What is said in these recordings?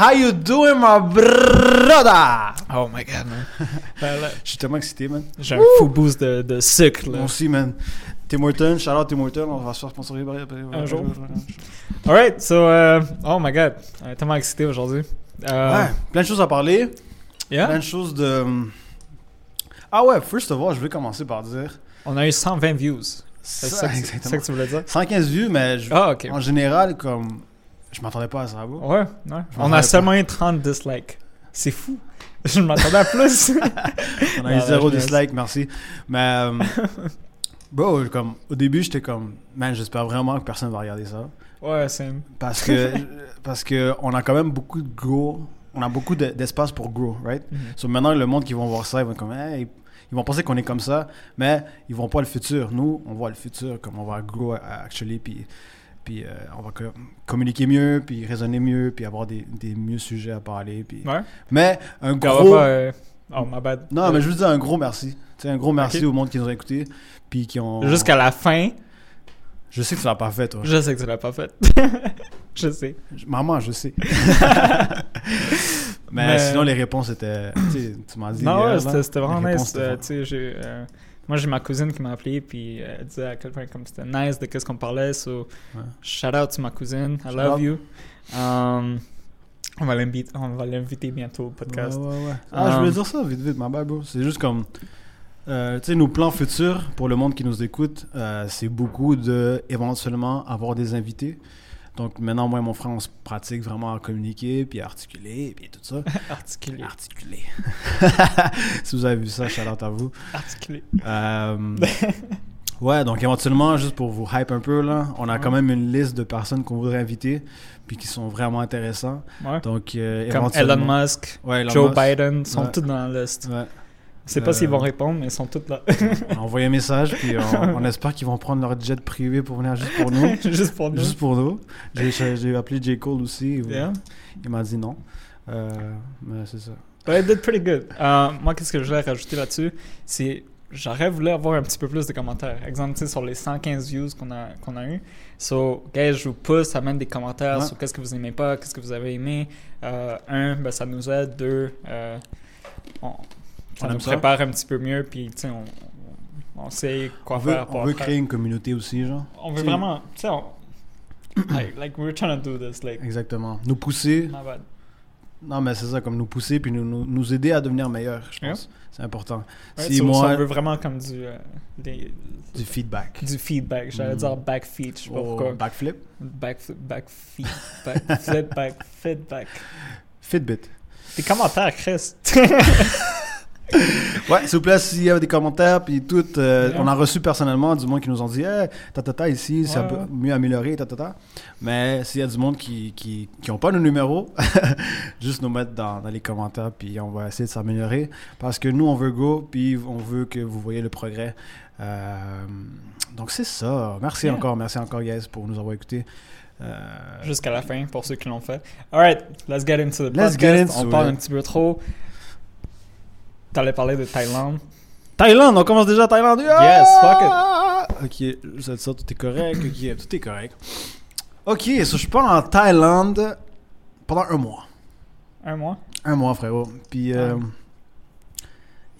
How you doing, my brother? Oh my god, man. Ben, Je suis tellement excité, man. J'ai un fou boost de, de sucre, là. Moi aussi, man. Tim Horton, shout out Tim Horton, on va se faire sponsoriser. Un jour. Alright, so, euh, oh my god. On est tellement excité aujourd'hui. Euh, Ouais, plein de choses à parler. yeah? Plein de choses de. Ah ouais, first of all, je vais commencer par dire. On a eu 120 views. C'est Ça, ça, que- c'est ça exactement. que tu voulais dire? 115 vues, mais je- Ah, en général, comme. Je m'attendais pas à ça, bro. Ouais, ouais. On a seulement eu 30 dislikes. C'est fou. Je m'attendais à plus. On a eu zéro dislike, merci. Mais. euh, bro, comme, au début, j'étais comme. Man, j'espère vraiment que personne va regarder ça. ouais, c'est. Parce que. parce que on a quand même beaucoup de grow. On a beaucoup de- d'espace pour grow, right? Mhm. So maintenant, le monde qui vont voir ça, ils vont comme, Hey, ils vont penser qu'on est comme ça, mais ils vont pas le futur. Nous, on voit le futur, comme on va grow actually, puis, puis euh, on va co- communiquer mieux, puis raisonner mieux, puis avoir des, des mieux sujets à parler. Puis... Ouais. Mais un gros, pas, euh, Oh, my bad. non, mais je veux dire un gros merci. Un gros merci au monde qui nous a écoutés, puis qui ont. Jusqu'à la fin, Je sais que tu l'as pas fait, toi. je sais que tu l'as pas fait. je sais. Maman, je sais. mais, Mais- sinon, les réponses étaient. Tu m'as dit. Non, ouais, c'était vraiment réponses nice. étaient Euh, moi, j'ai ma cousine qui m'a appelé, puis elle disait à quel point comme c'était nice de qu'est-ce qu'on parlait. So, Ouais. shout out to ma cousine. I Shout love out. you. Um, on va l'inviter, on va l'inviter bientôt au podcast. Ouais, ouais, ouais. Ah, je voulais dire ça vite, vite, ma bad, bro. C'est juste comme. euh, tu sais, nos plans futurs pour le monde qui nous écoute, euh, c'est beaucoup de éventuellement avoir des invités. Donc maintenant, moi et mon frère, on se pratique vraiment à communiquer, puis à articuler, puis tout ça. Articulé. Articuler. si vous avez vu ça, shout out à vous. Articulé. Euh, ouais, donc éventuellement, juste pour vous hype un peu, là, on a quand même une liste de personnes qu'on voudrait inviter, puis qui sont vraiment intéressants. Ouais. Donc, euh, Comme Elon Musk, Ouais, Elon Joe Musk. Biden, sont tous dans la liste. Ouais. Je sais pas Euh, s'ils vont répondre, mais ils sont tous là. On un message, puis on, on espère qu'ils vont prendre leur jet privé pour venir juste pour nous. Juste pour nous. juste pour nous. J'ai appelé J. Cole aussi. Il, Yeah. il m'a dit non. Euh, mais c'est ça. Ouais, did pretty good. Euh, moi, qu'est-ce que je voulais rajouter là-dessus, c'est j'aurais voulu avoir un petit peu plus de commentaires. Exemple, sur les 115 views qu'on a, qu'on a eu. So, guys, je vous pousse à mettre des commentaires Ouais. sur qu'est-ce que vous aimez pas, qu'est-ce que vous avez aimé. Euh, un, ben, ça nous aide. Deux, euh, on, On nous aime ça. prépare un petit peu mieux, puis tu sais, on, on, sait quoi on veut, faire. pour on veut créer une communauté aussi, genre. On veut vraiment, tu sais, on, like, like, we're trying to do this, like, Exactement. Nous pousser. my bad. Non, mais c'est ça, comme nous pousser, puis nous, nous, nous aider à devenir meilleurs, je pense. C'est important. Ouais, si moi. on veut vraiment comme du, euh, des- Du feedback. du feedback. J'allais Mm. dire back feed, je sais pas Oh, pourquoi. backflip? Back, back feed, back flip, back feedback. Fitbit. Des commentaires, Chris. Ouais, s'il vous plaît, s'il y a des commentaires, puis tout, euh, on a reçu personnellement du monde qui nous ont dit, hey, ta ta ta ici, ça Ouais, peut ouais. mieux améliorer, ta ta ta. Mais s'il y a du monde qui qui, qui ont pas nos numéros, juste nous mettre dans, dans les commentaires, puis on va essayer de s'améliorer. Parce que nous, on veut go, puis on veut que vous voyez le progrès. Euh, donc c'est ça. Merci Yeah. encore, merci encore, guys, pour nous avoir écoutés. Euh, Jusqu'à la fin, pour ceux qui l'ont fait. Alright, let's get into the Let's podcast. get into on parle it. un petit peu trop. T'allais parler de Thaïlande? Thaïlande, on commence déjà à Thaïlande. Yes, fuck it. Ok, ça, ça, tout est correct. Ok, tout est correct. Ok, so je pars en Thaïlande pendant un mois. Un mois? Un mois, frérot. Puis, euh,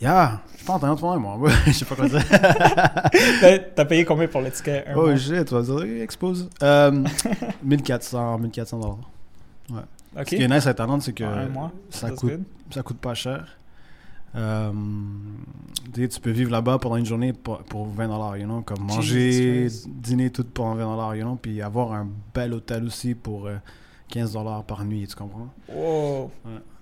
yeah, je pars en Thaïlande pendant un mois. Je sais pas quoi dire. T'as payé combien pour le ticket? Un oh mois? shit, tu vas dire, expose. Euh, 1400, 1400 dollars. Ok. Ce qui est nice à Thaïlande, c'est que un mois. ça That's coûte good. ça coûte pas cher. Euh, tu sais, tu peux vivre là-bas pendant une journée pour, pour 20 dollars, you know, comme manger, dîner tout pour 20 dollars, you know, puis avoir un bel hôtel aussi pour euh, 15 dollars par nuit, tu comprends? Wow.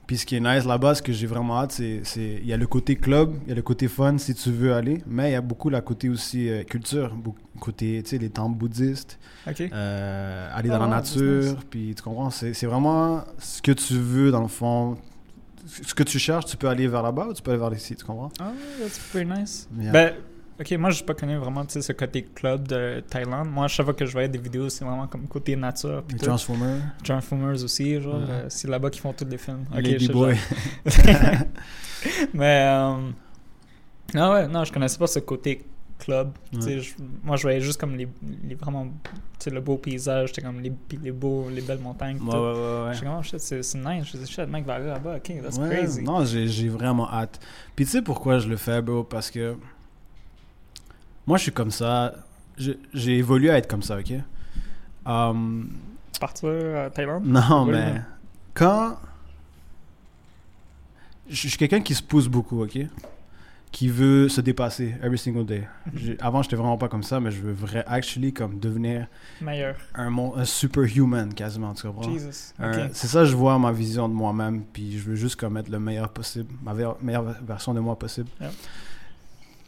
Puis ce qui est nice là-bas, ce que j'ai vraiment hâte, c'est il y a le côté club, il y a le côté fun si tu veux aller, mais il y a beaucoup la côté aussi euh, culture, beaucoup côté, tu sais, les temples bouddhistes, euh, aller Ah dans la nature, puis tu comprends, c'est vraiment ce que tu veux dans le fond. Ce que tu cherches, tu peux aller vers là-bas ou tu peux aller vers ici, tu comprends? Ah, that's pretty nice. Yeah. Ben, ok, moi, je pas connu vraiment ce côté club de Thaïlande. Moi, chaque fois que je voyais des vidéos, c'est vraiment comme côté nature. Les. Transformers, Transformers aussi, genre. Ouais. euh, c'est là-bas qu'ils font tous les films. Ok, Lady Boy. Mais, euh, non, ouais, non, je connaissais pas ce côté club. Ouais. je- moi, je voyais juste comme les, les vraiment, le beau paysage, comme les, les beaux, les belles montagnes. Ouais, ouais, comme, oh c'est nice. Je dis, shit, le mec va aller là-bas, ok, that's crazy. Non, j'ai vraiment hâte. Puis tu sais pourquoi je le fais, bro? Parce que moi, je suis comme ça. J'ai évolué à être comme ça, ok? Um, Partir à Thaïlande? non, mais ouais. quand. Je suis quelqu'un qui se pousse beaucoup, ok? Qui veut se dépasser every single day. J'ai- Avant, j'étais vraiment pas comme ça, mais je veux vrai, actually, comme devenir Meilleur. un, un superhuman quasiment, tu comprends? Jesus. C'est ça, je vois ma vision de moi-même, puis je veux juste comme être le meilleur possible, ma meilleure version de moi possible.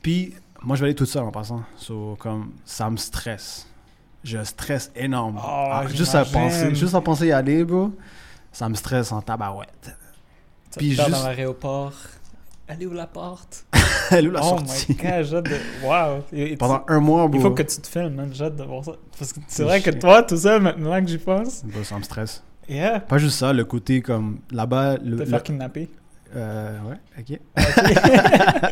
Puis, moi, je vais aller toute seule en passant. So, comme, ça me stresse. J'ai un stress énorme. Oh, Ah, juste à penser, juste à penser y aller, bro, ça me stresse en tabarouette. Tu puis juste- dans l'aéroport. Elle est où la porte? Elle est où la oh sortie? my god, j'ai hâte de. Wow! Et- et Pendant un mois, bro. Il faut que tu te filmes, man. J'ai hâte de voir ça. Parce que c'est Oh, vrai que toi, tout seul, maintenant que j'y pense. Ça me stresse. Yeah. Pas juste ça, le côté comme, là-bas, le... Te le- faire kidnapper. Euh, ouais, ok.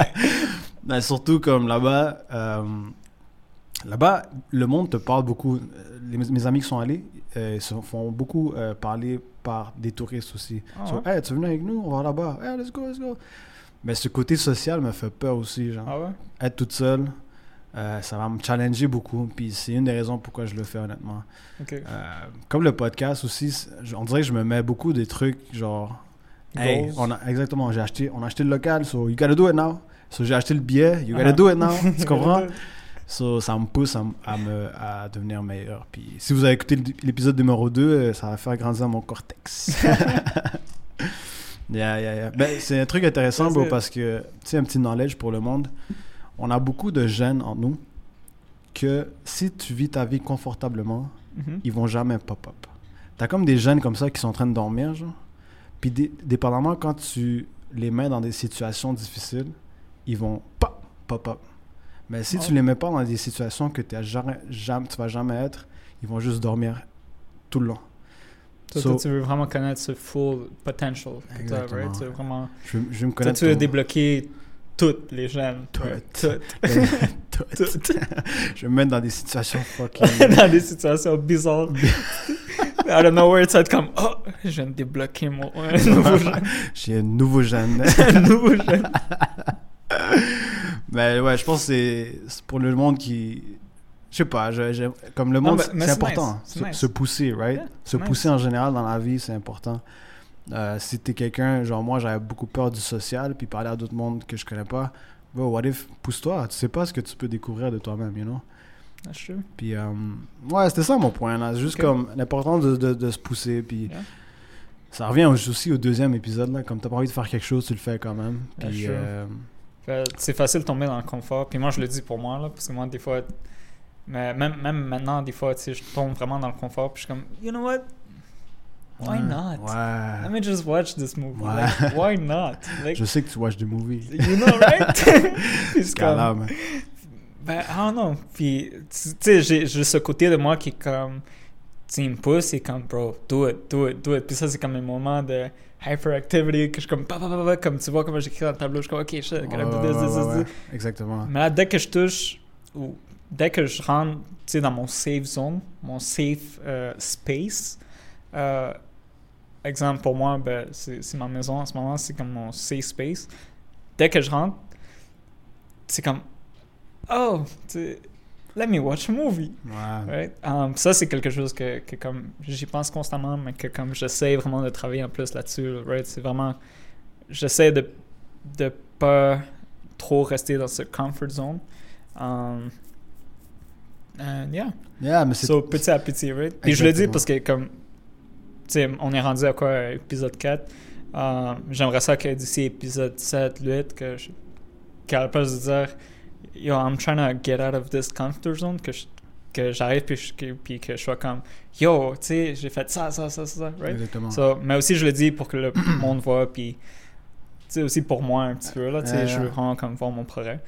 Mais surtout comme là-bas, euh, là-bas, le monde te parle beaucoup. Les- mes amis qui sont allés euh, ils se font beaucoup euh, parler par des touristes aussi. Ah So, ouais? hey, tu veux venir avec nous? On va là-bas. Hey, let's go, let's go. Mais ce côté social me fait peur aussi, genre. Ah ouais? Être toute seule, euh, ça va me challenger beaucoup. Puis c'est une des raisons pourquoi je le fais, honnêtement. Ok. Euh, comme le podcast aussi, on dirait que je me mets beaucoup des trucs genre. Hey, on a, exactement, j'ai acheté, on a acheté le local, so you gotta do it now. So j'ai acheté le billet, you gotta Ah. do it now. tu comprends? So ça me pousse à, à me, à devenir meilleur. Puis si vous avez écouté l'épisode numéro 2, euh, ça va faire grandir mon cortex. yeah, yeah, yeah. Ben, c'est un truc intéressant, bro, parce que, tu sais, un petit knowledge pour le monde. On a beaucoup de gènes en nous que si tu vis ta vie confortablement, Mhm. ils vont jamais pop-up. T'as comme des jeunes comme ça qui sont en train de dormir, genre. Puis dé- dépendamment quand tu les mets dans des situations difficiles, ils vont pop, pop-up. Mais si tu Ouais. les mets pas dans des situations que t'as jamais, jamais, tu vas jamais être, ils vont juste dormir tout le long. Toi, So- toi, tu veux vraiment connaître ce full potential que Exactement. right? Tu veux vraiment... Je, veux- je vais me Toi, connaître. tu veux ton- débloquer toutes les jeunes. Toutes. Ouais, toutes. Tout. Toutes. je vais me mettre dans des situations fucking. Dans des situations bizarres. Out of nowhere, tu vas être comme, oh, je viens de débloquer mon nouveau jeune. J'ai un nouveau jeune. Un nouveau jeune. Mais ouais, je pense que c'est pour le monde qui. Je sais pas, je- je- comme le monde, c'est important. nice, Se, nice. se pousser, right? Yeah, se nice. pousser en général dans la vie, c'est important. Euh, si t'es quelqu'un, genre moi, j'avais beaucoup peur du social, puis parler à d'autres mondes que je connais pas. Bro, what if, pousse-toi, tu sais pas ce que tu peux découvrir de toi-même, you know? That's true. Puis, euh, ouais, c'était ça mon point, là. Juste comme l'importance de, de, de se pousser, puis Yeah. ça revient aussi au deuxième épisode, là. Comme t'as pas envie de faire quelque chose, tu le fais quand même. Yeah, Puis, sure. euh, C'est facile de tomber dans le confort. Puis moi, je le dis pour moi, là, parce que moi, des fois, mais même, même maintenant, des fois, tu sais, je tombe vraiment dans le confort. Puis je suis comme, you know what? Why not? Ouais. Let me just watch this movie. Ouais. Like, why not? Like, Je sais que tu watches des movies. you know, right? C'est comme. Ben, I don't know. Puis, tu sais, j'ai ce côté de moi qui est comme, tu sais, il me pousse et comme, bro, do it, do it, do it. Puis ça, c'est comme un moment de hyperactivity que je suis comme, pa, pa, pa, pa, comme tu vois, comment j'écris dans le tableau, je suis comme, ok, shit, I gotta do this, this, this. Exactement. Mais là, dès que je touche, ou dès que je rentre, dans mon safe zone, mon safe euh, space, euh, exemple pour moi, ben, c'est ma maison en ce moment, c'est comme mon safe space. Dès que je rentre, c'est comme, oh, let me watch a movie. Right? Um, ça, c'est quelque chose que, que comme j'y pense constamment, mais que comme j'essaie vraiment de travailler en plus là-dessus. Right? C'est vraiment. J'essaie de de pas trop rester dans ce comfort zone. Um, and yeah. Yeah, mais c'est. So, petit à petit, right? Puis je le dis Exactement. parce que comme. Tu sais, on est rendu à quoi, à épisode 4. Euh, J'aimerais ça que d'ici épisode 7, 8, que je. Qu'à la place de dire, yo, I'm trying to get out of this comfort zone, que je- que j'arrive puis, je- que- puis que je sois comme, yo, tu sais, j'ai fait ça, ça, ça, ça, right? Exactement. So, mais aussi, je le dis pour que le monde voit, puis, tu sais, aussi pour moi un petit peu, là, tu sais, Yeah, je veux vraiment comme voir mon progrès.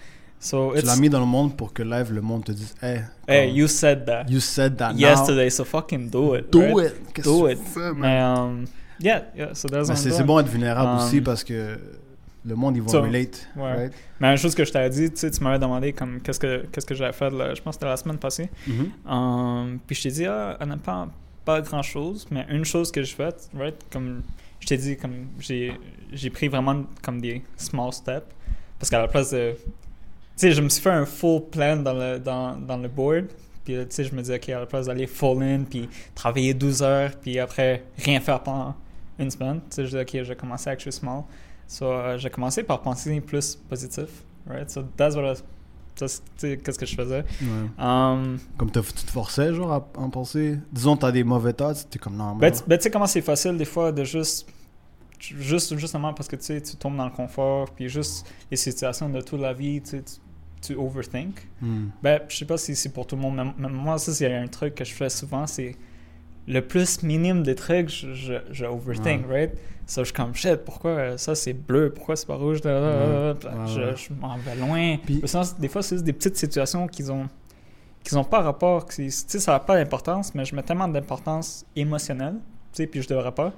So, tu it's, l'as mis dans le monde pour que live, le monde te dise Hey, hey, you said that you said that now. yesterday, so fucking do it. Do right? it. Do it. man? Mais, um, yeah, yeah, so c'est bon d'être vulnérable Um, aussi parce que le monde, ils vont Ça, relate. ouais. right? Mais une chose que je t'avais dit, tu sais, tu m'avais demandé comme qu'est-ce que qu'est-ce que j'avais fait, là, je pense que c'était la semaine passée. Mhm. Um, puis je t'ai dit, ah, honnêtement, pas grand chose, mais une chose que je fais, right, comme je t'ai dit, comme j'ai j'ai pris vraiment comme des small steps. Parce qu'à la place de. Tu sais, je me suis fait un full plan dans le, dans, dans le board. Puis tu sais, je me dis, OK, à la place d'aller full in, puis travailler 12 heures, puis après rien faire pendant une semaine, tu sais, je dis, OK, je vais commencer à actually small. So, euh, j'ai commencé par penser plus positif, right? So, that's what I- tu qu'est-ce que je faisais. Ouais. Um, Comme t'as- tu te forçais, genre, à en penser? Disons, t'as des mauvais thoughts, t'es comme non, Ben, bro. tu ben, tu sais comment c'est facile des fois de juste, juste justement parce que tu tu tombes dans le confort, puis juste les situations de toute la vie, tu tu, overthink. Hmm. Ben, je sais pas si c'est pour tout le monde, mais, moi, ça, c'est un truc que je fais souvent, c'est le plus minime des trucs, je, je, je overthink, right? Ça, je suis comme, shit, pourquoi ça c'est bleu, pourquoi c'est pas rouge, da, da, da, da, da. Ouais, je, ouais. je m'en vais loin. Puis- sinon, des fois, c'est juste des petites situations qui ont qui ont pas rapport, tu sais, ça n'a pas d'importance, mais je mets tellement d'importance émotionnelle, tu sais, puis je devrais pas.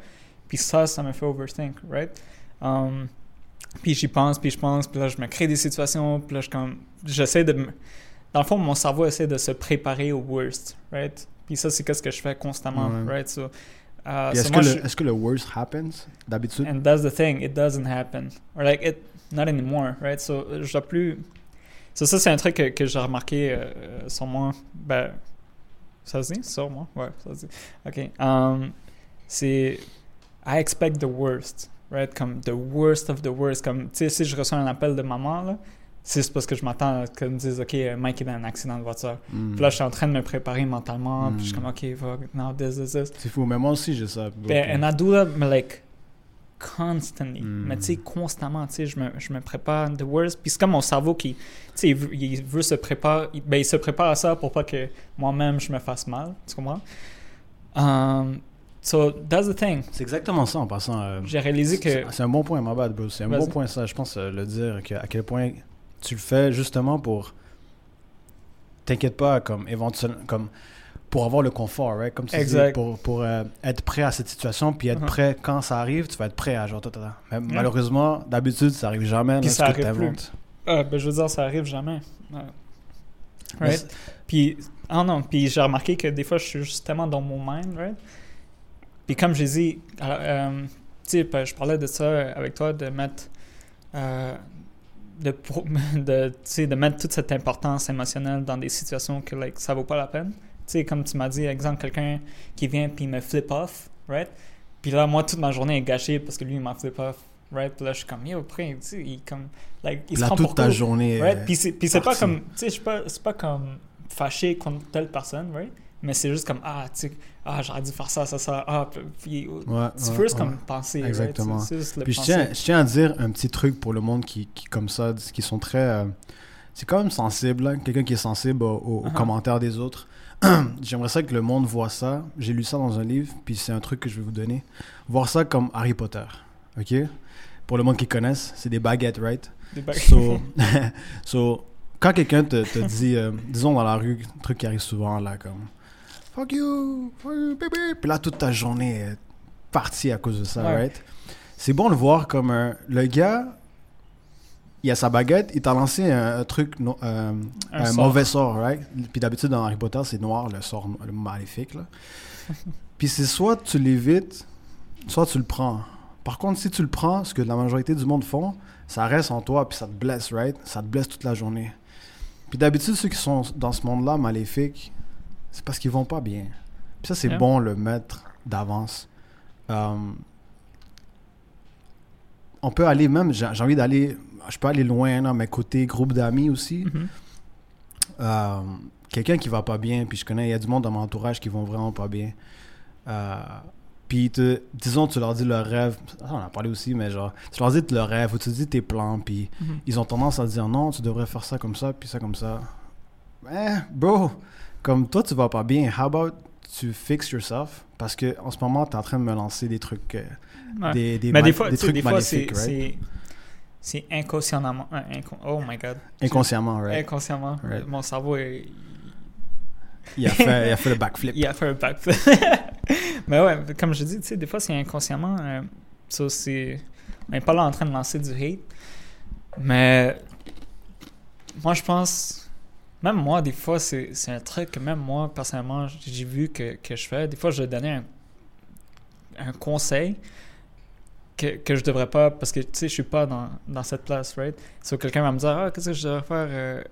Puis ça, ça me fait overthink, right? Um, puis j'y pense, puis je pense, puis là, je me crée des situations, puis là, je comme, j'essaie de. Dans le fond, mon cerveau essaie de se préparer au worst, right? Puis ça, c'est ce que je fais constamment, Ouais. right? So, uh, so est-ce, que je- le, est-ce que le worst happens d'habitude? And that's the thing, it doesn't happen. Or like it, not anymore, right? So, je dois plus. So, ça, c'est un truc que, que j'ai remarqué euh, sur moi. Ben, ça se dit? Sur moi? Ouais, ça se dit. OK. Um, c'est. I expect the worst, right? Comme the worst of the worst. Comme, tu sais, si je reçois un appel de maman, là, c'est parce que je m'attends à qu'elle me dise, OK, Mike est dans un accident de voiture. Hmm. Puis là, je suis en train de me préparer mentalement. Puis je suis Mm. comme, OK, fuck, now this, this, this. C'est fou, mais moi aussi j'ai ça. Ben, and I do that, mais like, constantly. Mm. Mais tu sais, constamment, tu sais, je me, je me prépare the worst. Puis c'est comme mon cerveau qui, tu sais, il, veut- il veut se préparer, ben, il se prépare à ça pour pas que moi-même je me fasse mal. Tu comprends? Um, so, that's the thing. C'est exactement ça en passant. euh, J'ai réalisé que. c'est, un bon point, ma bad, bro. C'est un bon point, ça. Je pense euh, le dire, que, à quel point tu le fais justement pour. T'inquiète pas, comme éventuellement. Comme, pour avoir le confort, right? Comme tu Exact. dis, pour, pour euh, être prêt à cette situation, puis être Uh-huh. prêt quand ça arrive, tu vas être prêt à genre. Mais malheureusement, d'habitude, ça arrive jamais. Puis ça ce que arrive plus. Ah, ben, je veux dire, ça arrive jamais. Right? Puis, ah non, puis j'ai remarqué que des fois, je suis justement dans mon mind, right? Puis comme j'ai dit, euh, je parlais de ça avec toi, de mettre, euh, de, de, de mettre toute cette importance émotionnelle dans des situations que like, ça vaut pas la peine. Tu sais, comme tu m'as dit, exemple, quelqu'un qui vient puis me flip off, right? Puis là, moi, toute ma journée est gâchée parce que lui, il m'a flip off, right? Puis là, je suis comme, yo, après, tu sais, il, comme, like, il se Là, prend toute pour ta journée. Right? Puis c'est, pas comme, tu sais, je suis pas- c'est pas comme fâché contre telle personne, right? Mais c'est juste comme, ah, tu sais, ah, j'aurais dû faire ça, ça, ça, ah, puis ouais, tu ouais, juste ouais. comme penser? Exactement. Juste le Puis je tiens, je tiens à dire un petit truc pour le monde qui, qui comme ça, qui sont très... euh, c'est quand même sensible, là. quelqu'un qui est sensible aux, Uh-huh. commentaires des autres. J'aimerais ça que le monde voit ça. J'ai lu ça dans un livre, puis c'est un truc que je vais vous donner. Voir ça comme Harry Potter, ok? Pour le monde qui connaisse, c'est des baguettes, right? Des baguettes. So, so, quand quelqu'un te, te dit, euh, disons dans la rue, un truc qui arrive souvent, là, comme Fuck you, fuck you, baby. Puis là, toute ta journée est partie à cause de ça, Ouais. right? C'est bon de voir comme un- le gars, il a sa baguette, il t'a lancé un, un truc, no- euh, un, mauvais sort, right? Puis d'habitude, dans Harry Potter, c'est noir, le sort le maléfique, là. Puis c'est soit tu l'évites, soit tu le prends. Par contre, si tu le prends, ce que la majorité du monde font, ça reste en toi, puis ça te blesse, right? Ça te blesse toute la journée. Puis d'habitude, ceux qui sont dans ce monde-là maléfique, c'est parce qu'ils vont pas bien. Puis ça, c'est Yeah. bon le mettre d'avance. Euh, on peut aller même, j'ai envie d'aller, je peux aller loin, là, mais côté groupe d'amis aussi. Mhm. Euh, quelqu'un qui va pas bien, puis je connais, il y a du monde dans mon entourage qui vont vraiment pas bien. Euh, puis, te- disons, tu leur dis leur rêve, on en a parlé aussi, mais genre, tu leur dis leur rêve, ou tu dis tes plans, puis Mhm. ils ont tendance à dire non, tu devrais faire ça comme ça, puis ça comme ça. Eh, bro, comme toi, tu vas pas bien, how about tu fix yourself? Parce que en ce moment, tu es en train de me lancer des trucs, euh, Ouais. des, des, Mais des fois, trucs des fois, c'est, maléfiques, right? c'est, inconsciemment. euh, inco- oh my god. Inconsciemment, right? Inconsciemment. Right. Mon cerveau, est- Il a fait, il a fait le backflip. il a fait un backflip. Mais ouais, comme je dis, tu sais, des fois, c'est inconsciemment. euh, ça, c'est. On n'est pas là en train de lancer du hate. Mais moi, je pense, même moi, des fois, c'est c'est un truc que même moi, personnellement, j'ai vu que, que je fais. Des fois, je donnais un, un conseil que, que je devrais pas, parce que, tu sais, je suis pas dans, dans cette place, right? So, quelqu'un va me dire, ah, qu'est-ce que je devrais faire? euh,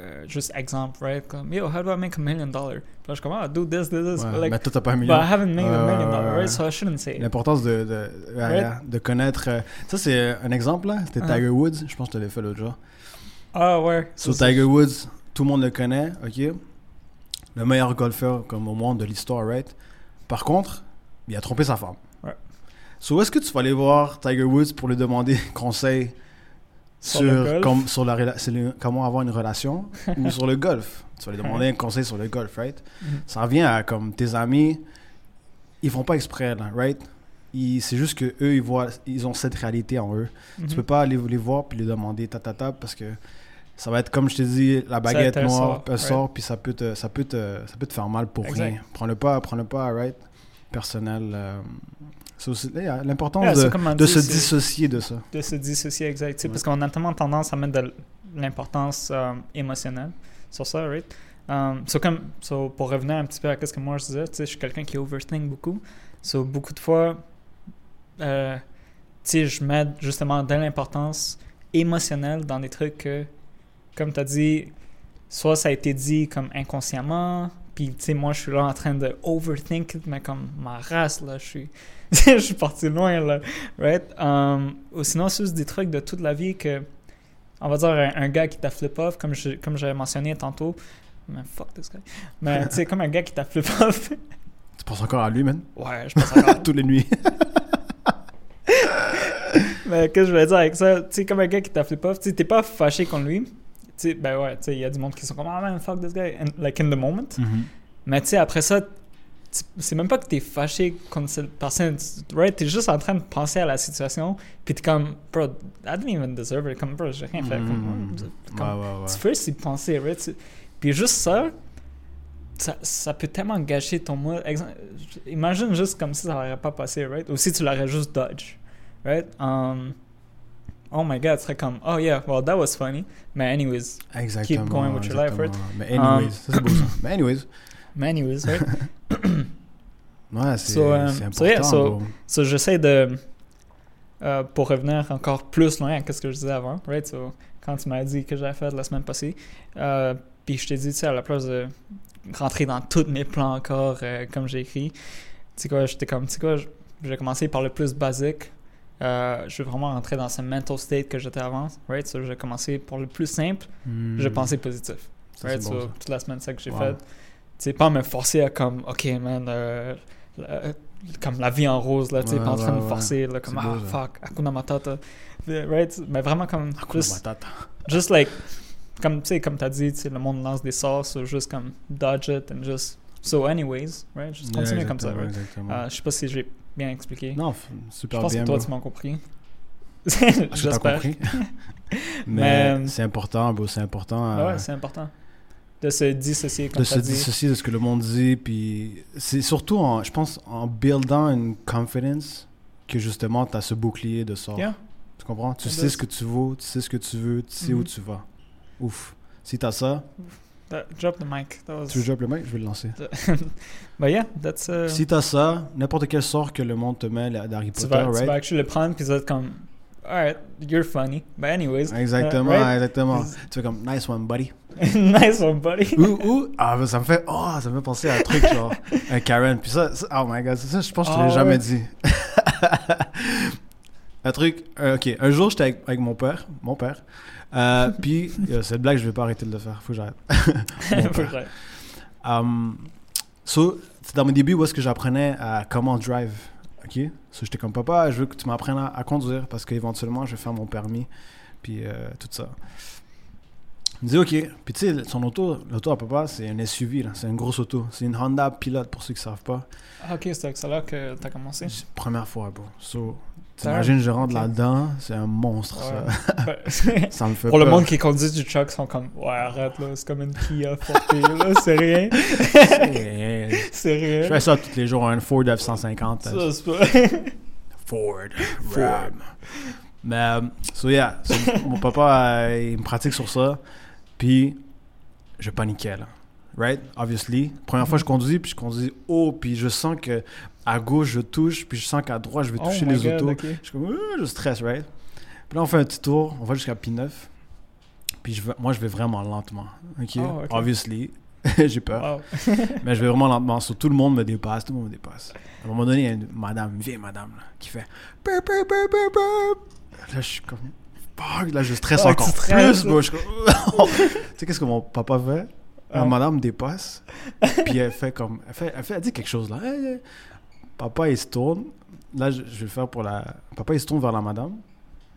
euh, juste exemple, right? Comme, yo, how do I make a million dollars? Puis là, je suis comme, ah, do this, this, this. Ouais, Like, mais toi, t'as pas un but million. I haven't made a million dollars, right? So I shouldn't say. L'importance de, de, Right? de connaître. euh, Ça, c'est un exemple, là. C'était Uh-huh. Tiger Woods. Je pense que je te l'ai fait l'autre jour. Ah, ouais. C'est- Tiger Woods, tout le monde le connaît, ok? Le meilleur golfeur comme au monde de l'histoire, right? Par contre, il a trompé sa femme. Ouais. So, est-ce que tu vas aller voir Tiger Woods pour lui demander conseil Sur sur, le golf? com- sur la le- comment avoir une relation ou sur le golf? Tu vas lui demander un conseil sur le golf, right? Mhm. Ça revient à comme tes amis, ils font pas exprès, là, right? C'est juste que eux, ils voient, ils ont cette réalité en eux. Mhm. Tu peux pas aller les voir puis les demander ta ta ta parce que ça va être comme je te dis la baguette noire sort, right. sort puis ça peut te ça peut te ça peut te faire mal pour Exact. rien. Prends-le pas prends-le pas right personnel euh, c'est aussi- yeah, l'importance Yeah, de, dit, se dissocier de ça. de se dissocier exact. Ouais. Parce qu'on a tellement tendance à mettre de l'importance euh, émotionnelle sur ça, right? Um, so comme, so pour revenir un petit peu à ce que moi je disais, je suis quelqu'un qui overthink beaucoup. So beaucoup de fois, euh, je mets justement de l'importance émotionnelle dans des trucs que, comme tu as dit, soit ça a été dit comme inconsciemment, puis tu sais, moi je suis là en train de overthink, mais comme ma race, là, je suis, je suis parti loin, là right? Um, ou sinon, c'est juste des trucs de toute la vie que, on va dire, un, un gars qui t'a flip off, comme j'avais mentionné tantôt, mais fuck this guy. Mais tu sais, comme un gars qui t'a flip off, Tu penses encore à lui man? Ouais, je pense encore. toutes les nuits. mais qu'est-ce que je veux dire avec ça? Tu sais, comme un gars qui t'a flip off, tu sais, t'es pas fâché contre lui. Sais, ben ouais, tu sais, il y a du monde qui sont comme, oh man, fuck this guy, and, like in the moment. Mhm. Mais tu sais, après ça, c'est même pas que t'es fâché contre cette personne, right? T'es juste en train de penser à la situation, puis t'es comme, bro, I didn't even deserve it, comme, bro, j'ai rien fait. Comme, Mhm. comme- Ouais, ouais, ouais. Tu peux aussi penser, right? Puis juste ça, ça, ça peut tellement gâcher ton mood. Imagine juste comme si ça n'aurait pas passé, right? Ou si tu l'aurais juste dodge, right? Um, oh my god, tu serais comme, oh yeah, well, that was funny. Mais anyways, Exactement. going with your life, right? Mais anyways, Um, ça, c'est beau ça. Mais anyways, mais anyways, right? ouais, c'est So, um, important. so yeah, so- j'essaie de. euh, pour revenir encore plus loin à ce que je disais avant, right? So, quand tu m'as dit que j'avais fait la semaine passée, euh, puis je t'ai dit, tu sais, à la place de rentrer dans tous mes plans encore, euh, comme j'ai écrit, tu sais quoi, j'étais comme, tu sais quoi, vais commencer par le plus basique. Euh, je vais vraiment rentrer dans ce mental state que j'étais avant, right? So, je vais commencer par le plus simple, je Hmm. penser positif. Ça, right? bon, So, toute la semaine, c'est ça que j'ai Wow. fait. Tu sais, pas me forcer à comme, OK, man, euh, euh, comme la vie en rose, là, tu sais, Ouais, pas en train ouais, de ouais. forcer, là, comme, ah, beau, fuck, Hakuna Matata. Right? Mais vraiment comme, Hakuna juste, Matata. just like, comme, tu sais, comme t'as dit, le monde lance des sorts, so juste comme, dodge it and just, so anyways, right? Juste Yeah, continuer comme ça, right? Euh, je sais pas si j'ai bien expliqué. Non, f- je super pense bien. que toi, bro. tu m'as compris. J'espère. compris? Mais Mais- c'est important, bro, c'est important. Ouais, euh, c'est important. De se dissocier, comme de se dit. dissocier de ce que le monde dit, puis c'est surtout, en, je pense, en buildant une confidence que justement, tu as ce bouclier de sort. Yeah. Tu comprends? Tu sais ce que tu vaux, tu sais ce que tu veux, tu sais où Mhm. tu vas. Ouf. Si t'as ça, That- drop the mic. That was... tu veux drop le mic, je vais le lancer. But yeah, that's... uh, Si t'as ça, n'importe quel sort que le monde te met d'Harry tu, Potter, vas, tu right? vas actually le prendre puis tu vas être comme... Alright, you're funny. But anyways... Exactement, uh, right? exactement. Tu fais comme, nice one, buddy. nice one, buddy. ou, ou, ah, ça me fait, oh, ça me fait penser à un truc genre, un Karen. Puis ça, ça- oh my god, ça, je pense que je te l'ai Ah, jamais ouais. dit. un truc, euh, ok, un jour j'étais avec, avec mon père, mon père, euh, puis euh, cette blague, je vais pas arrêter de le faire, faut que j'arrête. Faut que. Um, so, c'est dans mes débuts où est-ce que j'apprenais à comment drive. Ok? So, j'étais comme papa, je veux que tu m'apprennes à, à conduire parce qu'éventuellement je vais faire mon permis. Puis euh, tout ça. Il me dit ok. Puis tu sais, son auto, l'auto à papa, c'est un SUV, là. c'est une grosse auto. C'est une Honda Pilot pour ceux qui savent pas. Ah, ok, c'est avec ça là que t'as commencé? C'est la Première fois, bro. So? T'imagines, je rentre là-dedans, c'est un monstre ça. Ouais. Ben, Ça me fait Pour le monde qui conduit du truck, ils sont comme Ouais, arrête là, c'est comme une Kia Forte, là, c'est rien. C'est- c'est Je rien. fais ça tous les jours, un Ford F-150. Ça, c'est pas. Ford, Ford. Ram. Mais, euh, so yeah, so, mon papa, euh, il me pratique sur ça. Puis, je paniquais, là. Right? Obviously. Première fois, je conduis, puis je conduis haut, puis je sens que à gauche, je touche, puis je sens qu'à droite, je vais Oh toucher les God, autos. Je suis comme, Euh, je stresse, right? Puis là, on fait un petit tour, on va jusqu'à P9. Puis je vais- moi, je vais vraiment lentement. OK? Oh. Obviously. J'ai peur. Wow. Mais je vais vraiment lentement. So, tout le monde me dépasse, tout le monde me dépasse. À un moment donné, il y a une madame, une vieille madame, là, qui fait Burp, burp, burp, burp, burp. Là, je suis comme Fuck, là, je stresse Ouais, encore tu stresses, plus. Je tu sais, qu'est-ce que mon papa fait? La Ouais. madame me dépasse, puis elle fait comme. Elle, fait, elle, fait, elle dit quelque chose là. Papa, il se tourne. Là, je, je vais faire pour la. Papa, il se tourne vers la madame.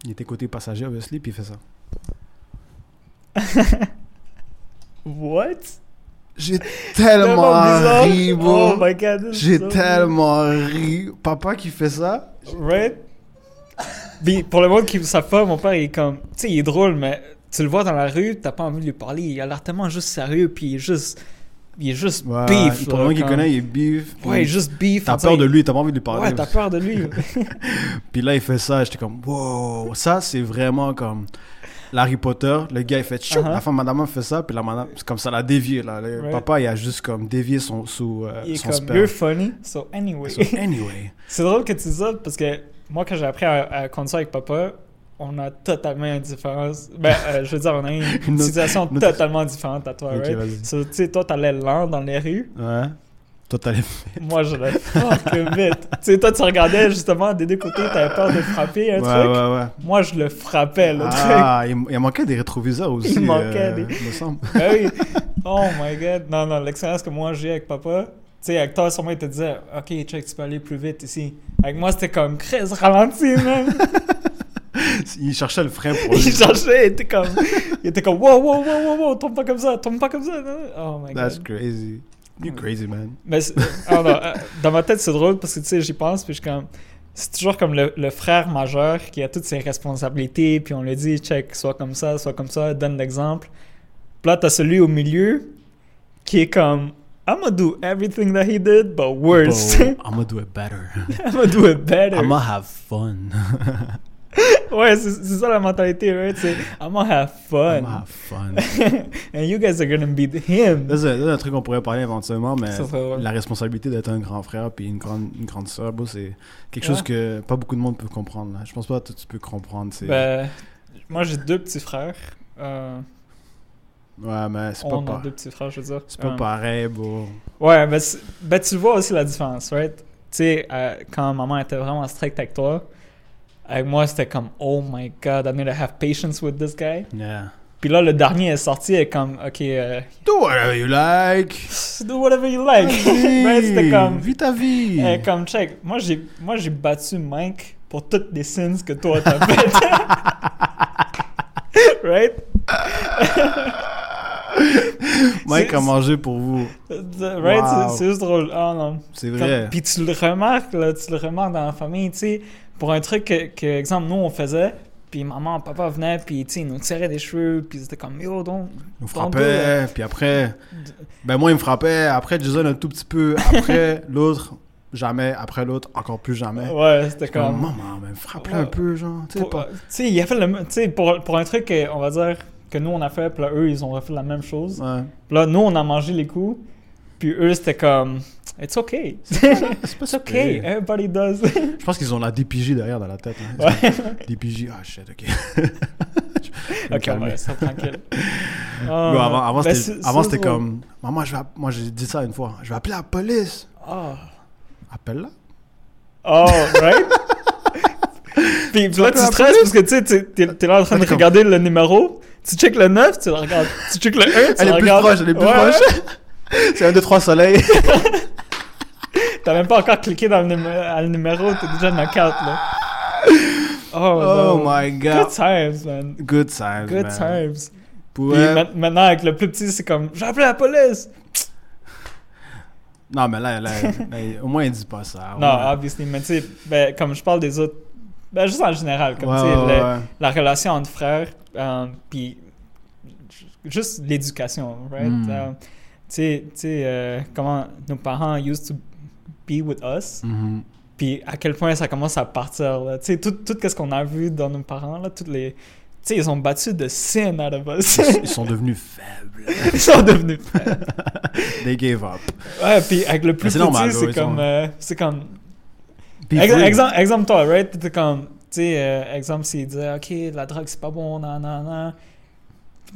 Il était côté passager, obviously, puis il fait ça. What? J'ai tellement ri, bro. Oh my god. this is J'ai so tellement ri. Papa qui fait ça. Right? Puis pour le monde qui ne savent pas, mon père il est comme. Tu sais, il est drôle, mais tu le vois dans la rue, t'as pas envie de lui parler. Il a l'air tellement juste sérieux, puis il est juste. Il est juste Ouais, beef. Pour là, le monde qui comme- connaît, il est beef. Ouais, il est juste beef. T'as peur de lui, t'as pas envie de lui parler. Ouais, t'as peur de lui. Puis là, il fait ça, j'étais comme, wow, ça, c'est vraiment comme l'Harry Potter. Le gars, il fait chou, Uh-huh. la femme, madame, fait ça, puis la madame, c'est comme ça, l'a dévié, là. Le Right. Papa, il a juste comme dévié son, sous, euh, il est son comme, sperme. you're funny. So anyway. So, anyway. C'est drôle que tu dis ça parce que moi, quand j'ai appris à, à conduire avec papa, on a totalement une différence. Ben, euh, je veux dire, on a une, situation autre- totalement différente à toi, right? So, tu sais, toi, t'allais lent dans les rues. Ouais. Toi, t'allais. Moi, je l'ai fuck vite. Tu sais, toi, tu regardais justement des deux côtés, t'avais peur de frapper un Ouais, truc. ouais, ouais. Moi, je le frappais, le truc. Ah, il, il manquait des rétroviseurs aussi. Il manquait euh, des- me semble. Ben oui. Oh my god. Non, non, l'expérience que moi j'ai avec papa, tu sais, avec toi, sûrement, il te disait, OK, check, tu peux aller plus vite ici. Avec moi, c'était comme, Chris, ralenti, man. Il cherchait le frein pour il lui. cherchait, il était comme, il était comme, wow, wow, wow, wow, wow, tombe pas comme ça, tombe pas comme ça. Oh my That's god. crazy. You crazy, man. Mais non, euh, dans ma tête, c'est drôle parce que tu sais, j'y pense, puis je suis comme, c'est toujours comme le, le frère majeur qui a toutes ses responsabilités, puis on lui dit, check, soit comme ça, soit comme ça, donne l'exemple. Puis là, t'as celui au milieu qui est comme, I'm gonna do everything that he did, but worse. Bro, I'm gonna do it better. I'm gonna do it better. I'm gonna have fun. Ouais, c'est ça la mentalité, right? C'est I'm gonna have fun. I'm gonna have fun. And you guys are gonna beat him. C'est un truc qu'on pourrait parler éventuellement, mais la responsabilité d'être un grand frère puis une grande, une grande soeur, c'est quelque chose que pas beaucoup de monde peut comprendre. là. Je pense pas que tu peux comprendre. c'est- Ben, moi, j'ai deux petits frères. Euh, ouais, mais c'est pas, on a pa- deux petits frères, je veux dire. c'est pas Euh, pareil, bro. Ouais, ben, c'est- ben, tu vois aussi la différence, right? Tu sais, euh, quand maman était vraiment stricte avec toi, avec moi, c'était comme, oh my god, I need to have patience with this guy. Yeah. Puis là, le dernier est sorti et comme, ok, euh, Do whatever you like. do whatever you like. right? C'était comme, Vis ta vie. eh, comme, check, moi, j'ai, moi, j'ai battu Mike pour toutes les sins que toi t'as faites. right? Mike a mangé pour vous. Right? Wow. C'est, juste drôle. Ah non. C'est vrai. Puis tu le remarques, là, tu le remarques dans la famille, tu sais, pour un truc que, que, exemple, nous, on faisait, puis maman, papa venaient, puis, ils nous tiraient des cheveux, puis c'était comme, yo, donc... Do frappait, puis après, ben moi il me frappait, après Jason un tout petit peu, après l'autre, jamais, après l'autre, encore plus jamais. Ouais, c'était Comme, maman, ben frappe-le Ouais. un peu, genre, tu sais pas. euh, il a fait le même- Tu sais, pour, pour un truc, on va dire, que nous, on a fait, puis là, eux, ils ont refait la même chose. Ouais. Puis là, nous, on a mangé les coups, puis eux, c'était comme... It's okay. C'est pas It's okay. Everybody does. Je pense qu'ils ont la DPJ derrière dans la tête. hein. ouais. DPJ, ah shit, ok. Ok, calmer. ouais, ça tranquille. Avant, avant, Ben, c'était, comme, maman, je vais, app- moi j'ai dit ça une fois, je vais appeler la police. Ah. Appelle-la. Oh, right? Puis, puis là, tu stresses parce que tu sais, t'es- t'es là en train de regarder le numéro. Tu checkes le 9, tu le regardes. Tu checkes le 1, tu Elle le est plus regardes. proche, elle est plus Ouais, proche. C'est un, deux, trois soleils. T'as même pas encore cliqué dans le, numé- à le numéro, t'es déjà knockout, là. Oh, Oh no. my Good god. times, man. Good times, Good man. times. Pour Puis elle- ma- maintenant, avec le plus petit, c'est comme, j'ai appelé la police. Non, mais là, là, là, au moins, il dit pas ça. Non, obviously, mais tu sais, ben, comme je parle des autres, ben, juste en général, comme Ouais, tu sais, ouais, la relation entre frères, euh, puis juste l'éducation, right? Mm. Euh, sais, tu sais, euh, comment nos parents used to be with us, Mhm. Puis à quel point ça commence à partir. là. Tu sais, tout, tout ce qu'on a vu dans nos parents, là, toutes les. Tu sais, ils ont battu de sin out of us. Ils sont devenus faibles. ils sont devenus faibles. They gave up. Ouais, puis avec le plus petit, c'est comme. euh, c'est comme. Ex- exemple, exemple, toi, right? T'es comme. Tu sais, euh, exemple, s'il disait, OK, la drogue, c'est pas bon, nan, nan, nan.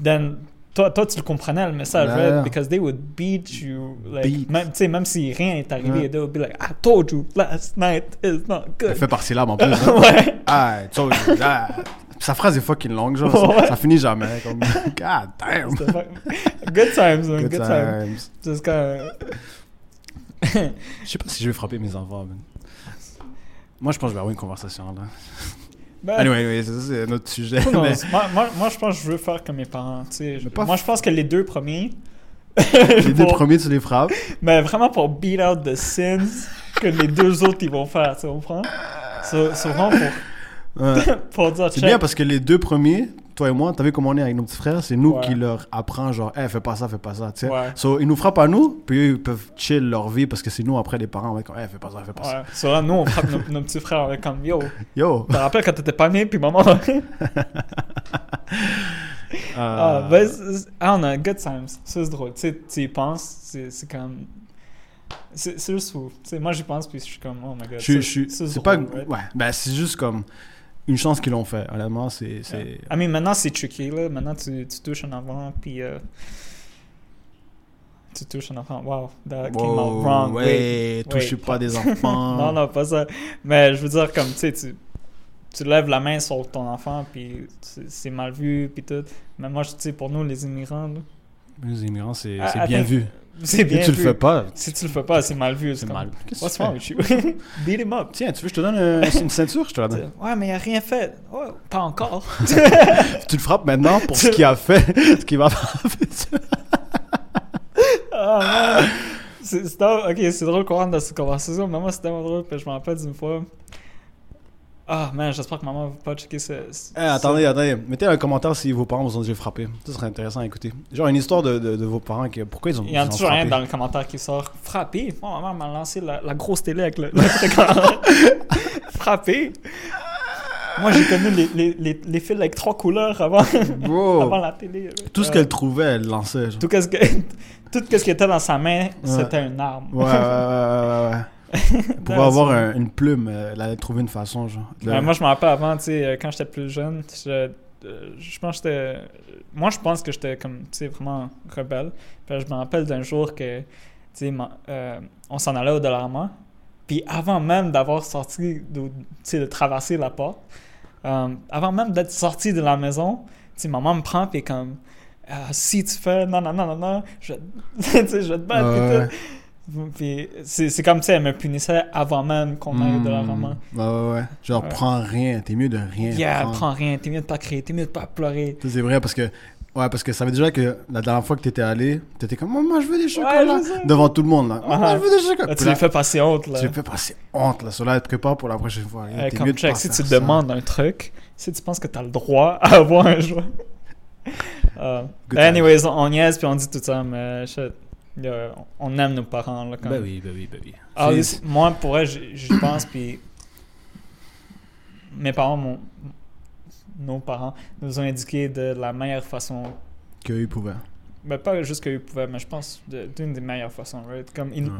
Then, toi, toi, tu le comprenais, le message, Ouais. right? Because they would beat you. Like, Beat. Même, tu sais, même si rien est arrivé, Ouais. they would be like, I told you last night is not Elle good. fait par syllabes en plus. hein. ouais. Ah, I told you that. Sa phrase est fucking longue, genre. ça- Ouais. Ça, finit jamais. Comme, God damn. Good times, man. Good Good, times. times. Just comme. Je sais pas si je vais frapper mes enfants, man. Moi, je pense que je vais avoir une conversation, là. Ben, Anyway, anyway, ça, c'est un autre sujet. mais- moi, moi, moi, je pense que je veux faire comme mes parents. pas Moi, je pense que les deux premiers. Les deux premiers, tu les frappes? Mais vraiment pour beat out the sins que les deux autres ils vont faire, tu comprends? C'est vraiment pour, Ouais. pour dire C'est bien parce que les deux premiers, toi et moi, t'as vu comment on est avec nos petits frères, c'est nous Ouais. qui leur apprend genre, hey, fais pas ça, fais pas ça, tu sais. Ouais. So, ils nous frappent à nous, puis eux, ils peuvent chill leur vie parce que c'est nous après les parents, on va comme, hey, fais pas ça, fais pas ça. Ouais. So là, nous, on frappe nos, nos petits frères avec comme yo. Yo! Tu te rappelles quand t'étais pas né, puis maman? ah, c'est- ah, on a good times. Ça, c'est drôle. Tu sais, y penses, c'est comme. C'est juste fou. Tu sais, moi, j'y pense, puis je suis comme, oh my god. c'est pas, drôle, right? ouais, ben c'est juste comme une chance qu'ils l'ont fait, honnêtement, c'est, c'est. I mean, maintenant, c'est tricky, là. Maintenant, tu, tu touches un enfant, puis... euh, tu touches un enfant. Wow, that came out wrong. ouais, Wait, touchez wait. pas des enfants. non, non, pas ça. Mais je veux dire, comme, tu sais, tu, tu lèves la main sur ton enfant, puis c'est mal vu, puis tout. Mais moi, tu sais, pour nous, les immigrants, là, Les immigrants, c'est, Ah, c'est bien vu. C'est bien tu le fais pas, Si tu le fais pas, c'est mal vu. c'est mal. Qu'est-ce What's que tu wrong with you? Beat him up. Tiens, tu veux que je te donne un- une ceinture? Je te la donne. Ouais, mais il a rien fait. Ouais, pas encore. Tu le frappes maintenant pour ce qu'il a fait, ce qu'il va faire. Ah, man. C'est c'est drôle. Ok, c'est drôle qu'on rentre dans cette conversation. Mais moi, c'était tellement drôle. Puis je me rappelle d'une fois. Ah, man, j'espère que maman va pas checker ce. ce- Eh, attendez, attendez. Mettez un commentaire si vos parents vous ont déjà frappé. Ça serait intéressant à écouter. Genre une histoire de, de, de vos parents. Qui, pourquoi ils ont, Il y en a toujours rien dans le commentaire qui sort. Frappé? Moi, maman m'a lancé la, la grosse télé avec le. Frappé? Moi, j'ai connu les, les, les, les fils avec trois couleurs avant, Bro, avant la télé. tout ce Euh, qu'elle trouvait, elle lançait. Genre. Tout ce que, tout ce qui était dans sa main, c'était une arme. Ouais, ouais, ouais, ouais, ouais. That's avoir un- une plume, euh, elle allait trouver une façon, genre. de- Ouais, moi, je me rappelle avant, tu sais, euh, quand j'étais plus jeune, je, euh, je pense que j'étais. Moi, je pense que j'étais comme, tu sais, vraiment rebelle. Puis je me rappelle d'un jour que, tu sais, euh, on s'en allait au Dollarama. Puis avant même d'avoir sorti, de, traverser la porte, euh, avant même d'être sorti de la maison, tu sais, maman me prend, puis comme, Ah, si tu fais, non, non, non, non, non, je, je vais te battre, Ouais, tout. C'est comme, sais, elle me punissait avant même qu'on aille au Hmm. Dollarama. Ouais, ouais, ouais. Genre, Ouais. prends rien. T'es mieux de rien. Yeah, prendre. prends rien, t'es mieux de pas crier, t'es mieux de pas pleurer. Ça, c'est vrai parce que. Ouais, parce que ça veut déjà que la dernière fois que t'étais allé, t'étais comme, moi, je veux des chocolats. devant tout le monde, là. Moi, je veux des chocolats. Là, tu lui fais passer honte, là. Tu fais passer honte, là. Là, elle te prépare pour la prochaine fois. Euh, comme mieux de check, si tu te demandes un truc, si tu penses que t'as le droit à avoir un jouet. Good anyways, on, on niaise puis on dit tout ça, mais shit, on aime nos parents, là, quand Ben oui, ben oui, ben oui. Ah, moi, pour vrai, j'y pense, puis mes parents, m'ont- nos parents, nous ont indiqué de la meilleure façon Qu'eux, ils pouvaient. Ben, pas juste qu'ils pouvaient, mais je pense de- d'une des meilleures façons, right? Comme ils- Ouais.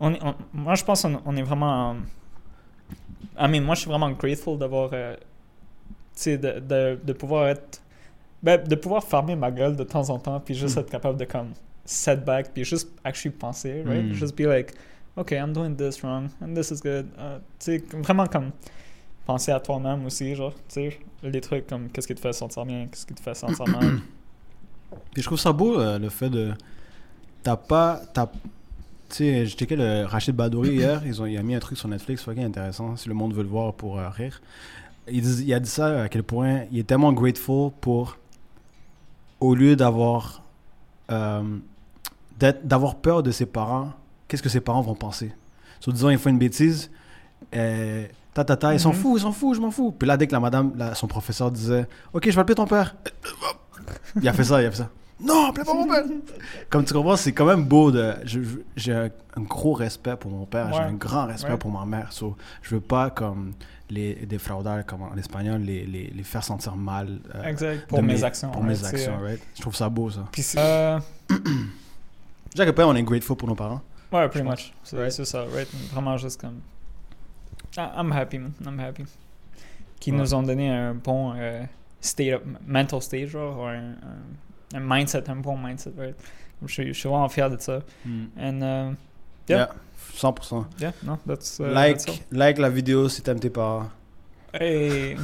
on, moi, je pense qu'on on est vraiment... I mean, moi, je suis vraiment grateful d'avoir... euh, tu sais, de, de, de pouvoir être... Ben, de pouvoir fermer ma gueule de temps en temps, puis juste Mm. être capable de, comme, set back, puis juste actually penser, right? Mm. Just be like, OK, I'm doing this wrong, and this is good. Uh, tu sais, vraiment comme penser à toi-même aussi, genre, tu sais, les trucs comme qu'est-ce qui te fait sentir bien, qu'est-ce qui te fait sentir mal. Puis je trouve ça beau, euh, le fait de. T'as pas. T'as... Tu sais, j'ai checké le Rachid Badouri hier, ils ont, il a mis un truc sur Netflix, fucking intéressant, si le monde veut le voir pour euh, rire. Il, dis- il a dit ça à quel point il est tellement grateful pour. Au lieu d'avoir. euh, d'avoir peur de ses parents, qu'est-ce que ses parents vont penser? So, disons, il fait une bêtise, euh, ta, ta, ta, ils s'en Mhm. foutent, ils s'en foutent, je m'en fous. Puis là, dès que la madame, la- son professeur disait Ok, je vais appeler ton père, il a fait ça, il a fait ça. Non, appelez pas mon père! Comme tu comprends, c'est quand même beau de. J'ai un, un gros respect pour mon père, j'ai un grand respect Ouais. pour ma mère. So, je veux pas, comme les défraudeurs, comme en espagnol, les, les, les faire sentir mal. euh, Exact. Pour mes, mes- actions. Pour ouais, mes actions, right? Je trouve ça beau, ça. Puis c'est- euh, Déjà, que on est grateful pour nos parents. ouais, pretty much. C'est Right. ça, right? Vraiment juste comme. Ah, I'm happy, man. I'm happy. Qui Ouais. nous ont donné un bon euh, state of, mental state, genre, ou un, un, un mindset, un bon mindset, right? Je, suis- je suis vraiment fier de ça. And, uh, Yeah. Yeah, 100%. yeah, no, that's, uh, like, that's all. like la vidéo si t'aimes tes parents. Hey,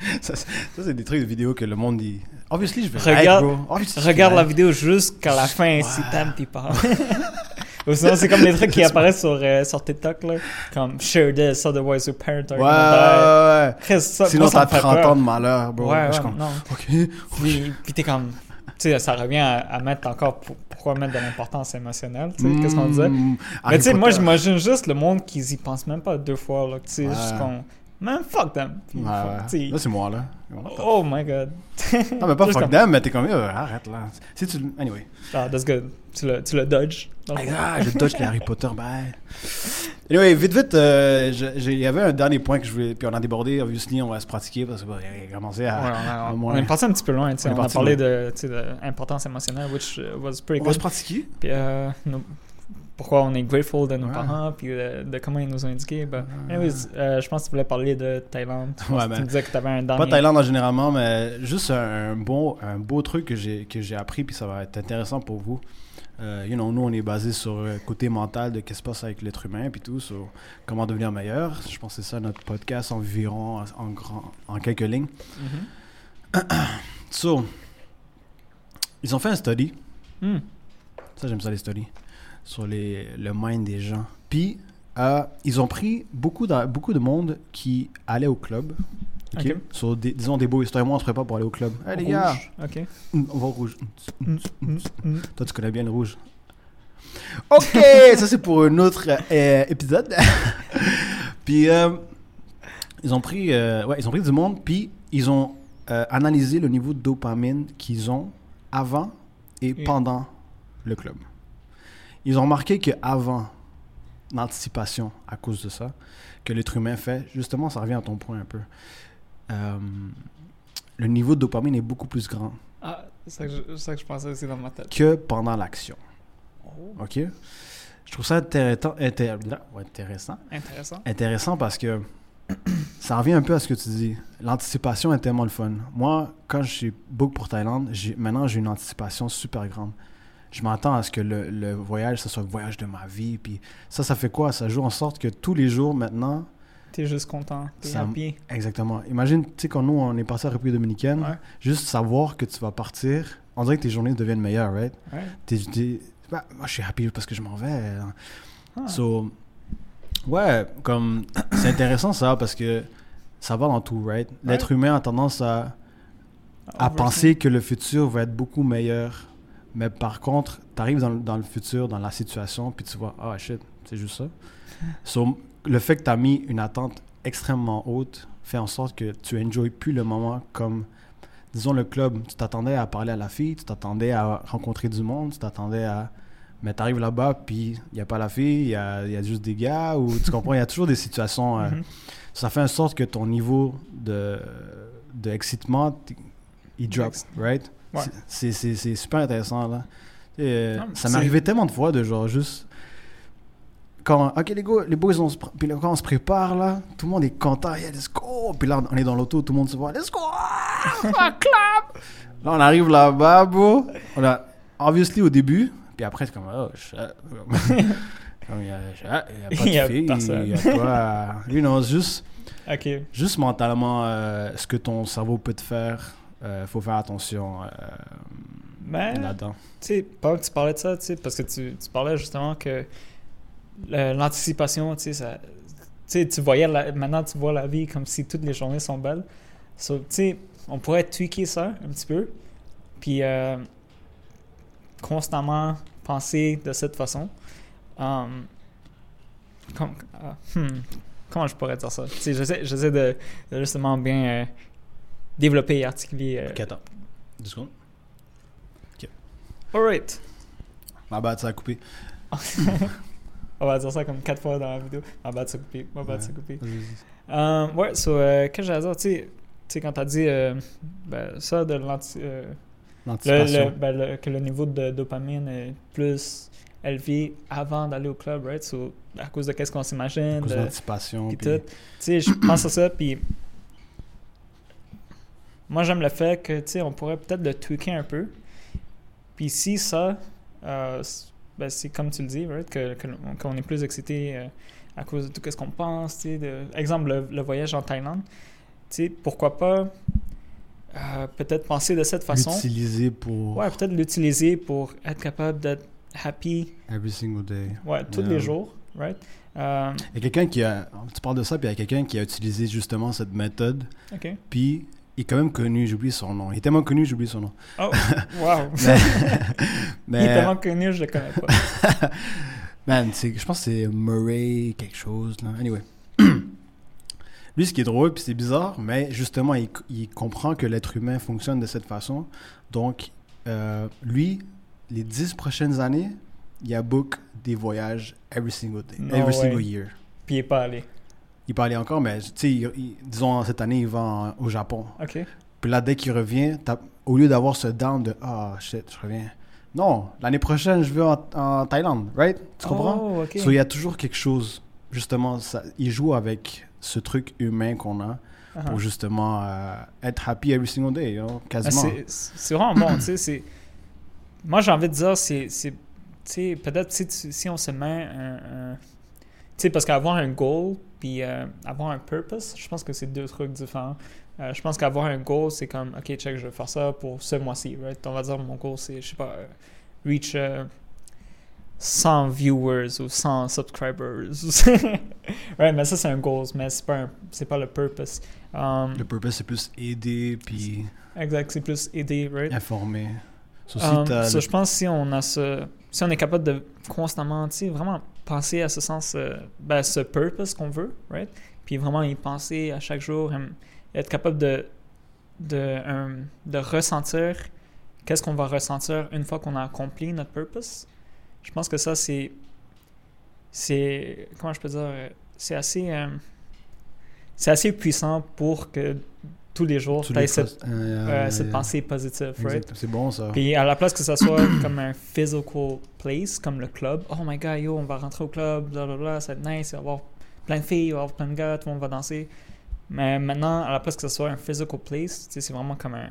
Ça, c'est- ça, c'est des trucs de vidéo que le monde dit. Obviously, je vais Regarde- like, bro. Obviously, regarde la like. vidéo jusqu'à la fin si t'aimes tes parents. Ou sinon, c'est comme les trucs qui apparaissent sur, euh, sur TikTok, là. Comme share this, otherwise your parent are Ouais, ouais, Chris, ça, ouais. Sinon, t'as me fait 30 peur. ans de malheur, bro. Ouais, Je ouais, non. Ok. Puis, puis t'es comme. Tu sais, ça revient à, à mettre encore. pour- pourquoi mettre de l'importance émotionnelle, tu sais, qu'est-ce qu'on disait. Mm, Mais tu sais, moi, j'imagine juste le monde qui y pense même pas deux fois, là. Tu sais, Ouais. Qu'on. Man, fuck them. Ouais, fuck, ouais. Là, c'est moi, là. Oh my god. Non, mais pas Juste fuck comme- them, mais t'es comme, euh, arrête, là. Si tu. Anyway. Ah, that's good. Tu le, tu le dodge. dans le fond. Ah, je dodge les Harry Potter, bye. Anyway, vite, vite, euh, il y avait un dernier point que je voulais. Puis on a débordé, obviously, on va se pratiquer parce que, bah, a commencé à. Ouais, on, a- on moins- est parti un petit peu loin, tu sais, On on, a parlé loin. de, tu sais, de importance émotionnelle, which uh, was pretty On va good. se pratiquer. Puis euh, nos- pourquoi on est grateful de nos Ouais. parents, puis de, de comment ils nous ont. Ben, Ouais. anyways, euh, je pense que tu voulais parler de Thaïlande. Pense Ouais, ben, tu me disais que tu avais un dernier. Pas Thaïlande en généralement, mais juste un, un bon, un beau truc que j'ai appris, puis ça va être intéressant pour vous. Euh, you know, nous, on est basé sur le côté mental de qu'est-ce qui se passe avec l'être humain, puis tout, sur comment devenir meilleur. Je pense que c'est ça notre podcast environ en, grand, en quelques lignes. Mhm. So, ils ont fait un study, Hmm. ça j'aime ça les studies, sur les, le mind des gens. Puis, euh, ils ont pris beaucoup de, beaucoup de monde qui allait au club. ok? Ok. Sur des, disons des beaux histoires. Moi, on se prépare pour aller au club. Hey, les gars. Ok. On va au rouge. Toi, tu connais bien le rouge. Ok, ça c'est pour un autre euh, épisode. puis euh, ils ont pris, ouais, ils ont pris du monde, puis ils ont analysé le niveau de dopamine qu'ils ont avant et pendant le club. Ils ont remarqué que avant l'anticipation à cause de ça que l'être humain fait, justement, ça revient à ton point un peu. Euh, le niveau de dopamine est beaucoup plus grand Ah, c'est ça, que je- c'est ça que je pensais aussi dans ma tête. que pendant l'action. Oh, OK? Je trouve ça intéressant, intéressant. intéressant. Intéressant parce que ça revient un peu à ce que tu dis. L'anticipation est tellement le fun. Moi, quand je suis book pour Thaïlande, maintenant j'ai une anticipation super grande. Je m'attends à ce que le, le voyage, ce soit le voyage de ma vie. Puis ça, ça fait quoi? Ça joue en sorte que tous les jours maintenant, T'es juste content. T'es Ça happy. exactement. Imagine, tu sais, quand nous, on est passé à la République dominicaine, Ouais. juste savoir que tu vas partir, on dirait que tes journées deviennent meilleures, right? Ouais. T'es- bah, moi, je suis happy parce que je m'en vais. hein. Ah. So, ouais, comme c'est intéressant ça parce que ça va dans tout, right? L'être humain a tendance à, à penser que le futur va être beaucoup meilleur. Mais par contre, tu arrives dans, le- dans le futur, dans la situation, puis tu vois, ah shit, c'est juste ça. So, le fait que tu as mis une attente extrêmement haute fait en sorte que tu enjoys plus le moment comme, disons, le club. Tu t'attendais à parler à la fille, tu t'attendais à rencontrer du monde, tu t'attendais à. Mais tu arrives là-bas, puis il n'y a pas la fille, il y a, y a juste des gars, ou tu comprends, il y a toujours des situations. euh, Mhm. ça fait en sorte que ton niveau de, de excitement, il drop, right? Ouais. C'est- C'est c'est super intéressant, là. Euh, Non, ça arrivé tellement de fois de genre juste... Quand, ok les gars, les boys, on se, puis là, quand on se prépare, là, tout le monde est content, yeah, let's go! Puis là, on est dans l'auto, tout le monde se voit, let's go! Ah, clap! Là, on arrive là-bas, bro. On a, obviously, au début, puis après, c'est comme, oh. Comme, il y a, a pas de personne. il y a pas... You know, juste... Ok. Juste mentalement, euh, ce que ton cerveau peut te faire, euh, faut faire attention euh, Mais, là-dedans. tu sais, tu parlais de ça, tu sais, parce que tu, tu parlais justement que l'anticipation, tu sais. Tu voyais, la- maintenant tu vois la vie comme si toutes les journées sont belles. So, tu sais, on pourrait tweaker ça un petit peu, puis euh, constamment penser de cette façon. Um, com- ah, hmm, comment je pourrais dire ça? J'essaie, j'essaie de, de justement bien euh, développer et articuler. euh, Ok, attends. Deux secondes. Ok. Alright. Ma bad, ça a coupé. On va dire ça comme quatre fois dans la vidéo. Ma bad, c'est coupé. Ma bad, Ouais. coupé. Vas-y. Euh, ouais, so, euh, qu'est-ce que j'allais dire? Tu sais- quand t'as dit euh, ben, ça de l'anti. euh, le- L'anticipation. le- ben, le- que le niveau de dopamine est plus élevé avant d'aller au club, right? So, à cause de qu'est-ce qu'on À s'imagine. cause de l'anticipation. puis- tout. Tu sais, je pense à ça, puis moi j'aime le fait que, tu sais, on pourrait peut-être le tweaker un peu. Puis si ça, euh, ben, c'est comme tu le dis, right, que, qu'on est plus excité euh, à cause de tout ce qu'on pense, tu sais, de, exemple le, le voyage en Thaïlande, tu sais, pourquoi pas euh, peut-être penser de cette façon. L'utiliser pour Ouais, peut-être l'utiliser pour être capable d'être happy, every single day. ouais, tous Yeah. les jours, right? Il y a quelqu'un qui a. Tu parles de ça, puis il y a quelqu'un qui a utilisé justement cette méthode, ok. puis est quand même connu, j'oublie son nom. Il est tellement connu, j'oublie son nom. Oh, wow! Mais. Il est tellement connu, je le connais pas. man, je pense que c'est Murray quelque chose. Là. Anyway. Lui, ce qui est drôle, puis c'est bizarre, mais justement, il, il comprend que l'être humain fonctionne de cette façon. Donc, euh, lui, les dix prochaines années, il a book des voyages every single day, No every way. single year. Puis il est pas allé. Il parlait encore, mais il- il- disons, cette année, il va en- au Japon. OK. Puis là, dès qu'il revient, au lieu d'avoir ce down de Ah, shit, je reviens. Non, l'année prochaine, je vais en, en Thaïlande, right? Tu comprends? Oh, OK. So, il y a toujours quelque chose, justement, ça, il joue avec ce truc humain qu'on a Uh-huh. pour justement euh, être happy every single day, you know, Ah, quasiment. c'est- C'est vraiment bon, tu sais. Moi, j'ai envie de dire, c'est. c'est- Tu sais, peut-être si, on se met un. un- Tu sais, parce qu'avoir un goal puis euh, avoir un purpose, je pense que c'est deux trucs différents. Euh, je pense qu'avoir un goal, c'est comme, OK, check, je vais faire ça pour ce mois-ci, right? On va dire, mon goal, c'est, je sais pas, euh, reach euh, 100 viewers ou 100 subscribers. right, mais ça, c'est un goal, mais c'est pas, un- pas le purpose. Um, Le purpose, c'est plus aider puis exact, c'est plus aider, right? informer. So, si Um, t'as so, le- je pense que si on a ce, si on est capable de constamment, vraiment penser à ce sens, euh, ben, ce purpose qu'on veut, right? Puis vraiment y penser à chaque jour, être capable de, de, de ressentir qu'est-ce qu'on va ressentir une fois qu'on a accompli notre purpose. Je pense que ça, c'est, c'est, comment je peux dire, c'est assez, c'est assez puissant pour que tous les jours, tu cette, fois- euh, cette pensée positive, right? C'est bon, ça. Puis à la place que ça soit comme un physical place, comme le club, oh my god, yo, on va rentrer au club, blablabla, ça va être nice, il va y avoir plein de filles, il va y avoir plein de gars, tout le monde va danser. Mais maintenant, à la place que ça soit un physical place, c'est vraiment comme un,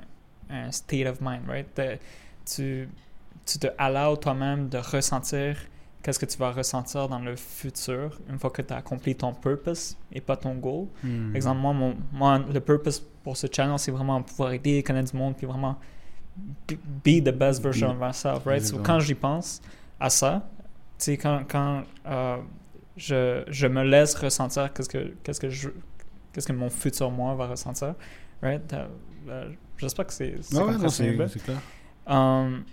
un state of mind, right? Tu, tu te allows toi-même de ressentir qu'est-ce que tu vas ressentir dans le futur une fois que tu as accompli ton purpose et pas ton goal. Hmm. Exemple, moi, mon, moi, le purpose pour ce channel, c'est vraiment pouvoir aider, connaître du monde, puis vraiment be, the best version of myself, right? So, quand j'y pense à ça, tu sais, quand, quand euh, je, je me laisse ressentir qu'est-ce que, qu'est-ce que je qu'est-ce que mon futur moi va ressentir, right? Euh, euh, J'espère que c'est c'est ouais, non, compréhensible. c'est c'est clair. Um,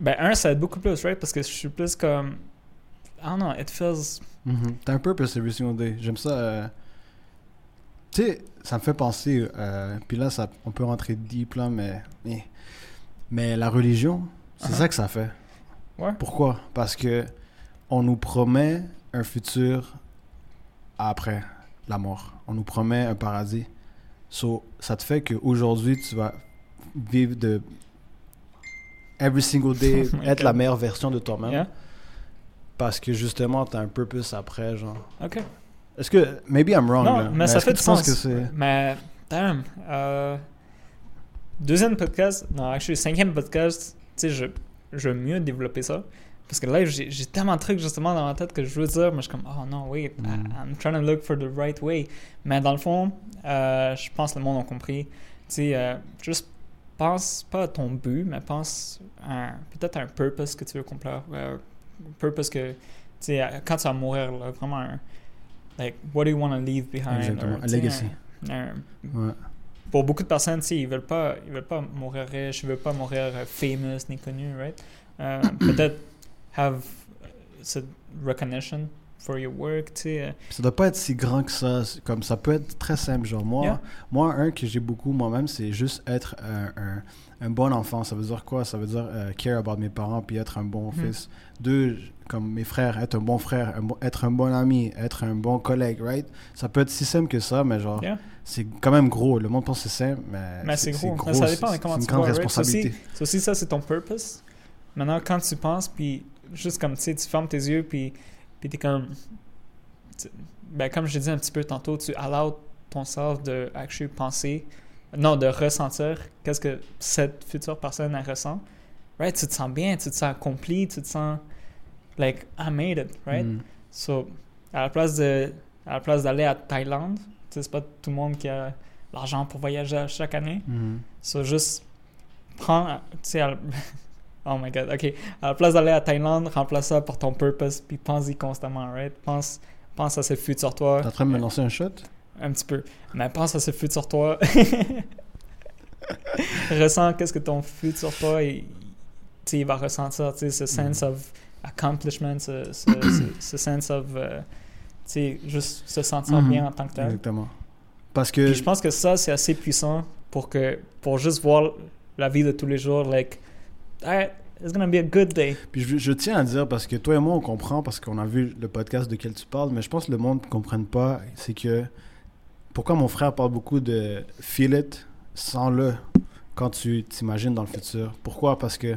ben, un, ça aide beaucoup plus, right? Parce que je suis plus comme. I don't know, it feels. Mhm. T'as un every single day. J'aime ça. euh, Tu sais, ça me fait penser. euh, Puis là, ça, on peut rentrer deep là, mais. Mais, la religion, c'est Uh-huh. ça que ça fait. Ouais. Pourquoi? Parce que on nous promet un futur après la mort. On nous promet un paradis. So, ça te fait qu'aujourd'hui, tu vas vivre de. Every single day, Oh être la meilleure version de toi-même. Yeah? Parce que justement, t'as un purpose après, genre. Ok. Est-ce que. Maybe I'm wrong, Non, là. mais ça est-ce fait du tu sens. que c'est. Mais, damn. euh, deuxième podcast, non, actually, cinquième podcast, tu sais, je, je veux mieux développer ça. Parce que là, j'ai j'ai tellement de trucs justement dans ma tête que je veux dire, mais je suis comme, oh non, wait, I- Mm. I'm trying to look for the right way. Mais dans le fond, euh, je pense que le monde a compris. Tu sais, euh, juste pense pas à ton but, mais pense à peut-être à un purpose que tu veux accomplir. euh, un purpose que, tu sais, quand tu vas mourir, là, vraiment un. Like, what do you want to leave behind? Exactement, or, un legacy. un- un- Ouais. pour beaucoup de personnes, tu sais, ils veulent pas, ils veulent pas mourir riche, ils veulent pas mourir euh, famous ni connu, right? Euh, Peut-être have cette recognition, for your work, tu sais. euh, Ça doit pas être si grand que ça. Comme ça peut être très simple. Genre, moi, Yeah. moi un que j'ai beaucoup moi-même, c'est juste être un, un- un bon enfant. Ça veut dire quoi? Ça veut dire euh, care about mes parents puis être un bon Mhm. fils. Deux, comme mes frères, être un bon frère, un bon- être un bon ami, être un bon collègue, right? Ça peut être si simple que ça, mais genre, Yeah. c'est quand même gros. Le monde pense que c'est simple, mais, Mais c'est gros. Mais ça dépend de comment c'est une tu grande vois, right? responsabilité. C'est aussi ça, c'est ton purpose. Maintenant, quand tu penses, puis juste comme, tu sais, tu fermes tes yeux, puis, puis t'es comme... tu- Ben, comme je dit un petit peu tantôt, tu allows ton self de actually penser, non, de ressentir qu'est-ce que cette future personne elle ressent. Right? Tu te sens bien, tu te sens accompli, tu te sens like, I made it, right? Mm. So, à la place de à la place d'aller à Thaïlande, tu sais, c'est pas tout le monde qui a l'argent pour voyager chaque année. Mhm. So, juste prends, tu sais, oh my god, ok. À la place d'aller à Thaïlande, remplace ça par ton purpose, puis pense-y constamment, right? Pense, pense à ce futur toi. T'es en train de me lancer un shot? Un petit peu. Mais pense à ce futur toi. Ressens qu'est-ce que ton futur toi, il, il va ressentir, tu sais, ce sense of accomplishment, ce, ce, ce, ce sense of, euh, tu sais, juste se sentir Mhm. bien en tant que tel. Exactement. Parce que Puis je pense que ça, c'est assez puissant pour que pour juste voir la vie de tous les jours, like, it's gonna be a good day. Puis je, tiens à dire, parce que toi et moi, on comprend, parce qu'on a vu le podcast de quel tu parles, mais je pense que le monde ne comprenne pas, c'est que pourquoi mon frère parle beaucoup de feel it, sans-le, quand tu t'imagines dans le futur. Pourquoi? Parce que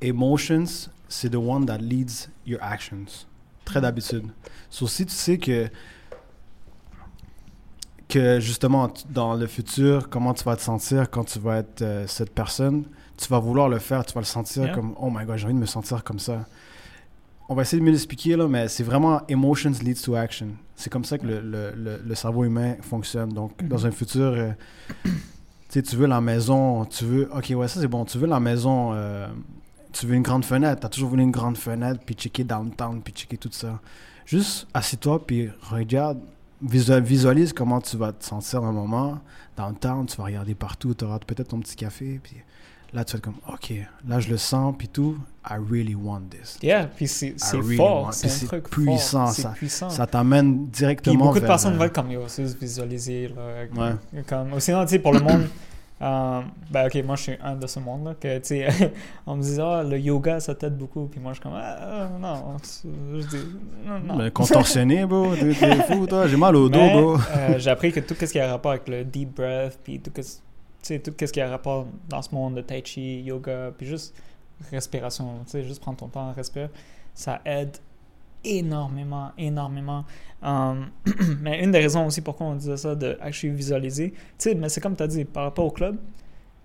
emotions, c'est the one that leads your actions. Très d'habitude. So, si tu sais que que justement dans le futur, comment tu vas te sentir quand tu vas être euh, cette personne, tu vas vouloir le faire, tu vas le sentir Yeah. comme oh my god, j'ai envie de me sentir comme ça. On va essayer de mieux l'expliquer là, mais c'est vraiment emotions leads to action. C'est comme ça que le, le, le, le cerveau humain fonctionne. Donc Mhm. dans un futur, euh, tu tu veux la maison, tu veux, ok ouais ça c'est bon, tu veux la maison, euh, tu veux une grande fenêtre, t'as toujours voulu une grande fenêtre, puis checker downtown, puis checker tout ça. Juste assis-toi, puis regarde, visual- visualise comment tu vas te sentir dans un moment. Downtown, tu vas regarder partout, tu auras peut-être ton petit café, puis là tu vas être comme, ok, là je le sens, puis tout, I really want this. Yeah, puis c'est really fort, c'est puis un puissant, fort, ça- puissant. Ça t'amène Puis directement beaucoup de personnes veulent comme yo, juste visualiser. Là, Ouais. comme, ou sinon, tu sais, pour le monde, euh, ben ok, moi je suis un de ce monde-là, que tu sais, on me dit, ah, le yoga ça t'aide beaucoup, puis moi je suis comme, ah, non, je dis, non, non. Mais contorsionné, bro, t'es fou, toi, j'ai mal au dos, Mais, bro. euh, j'ai appris que tout ce qui a rapport avec le deep breath, puis tout ce, sais, tout ce qui a rapport dans ce monde de tai chi, yoga, puis juste respiration, tu sais, juste prendre ton temps à respirer, ça aide énormément, énormément. Um, mais une des raisons aussi pourquoi on disait ça, de actually visualiser, tu sais, mais c'est comme tu as dit, par rapport au club, tu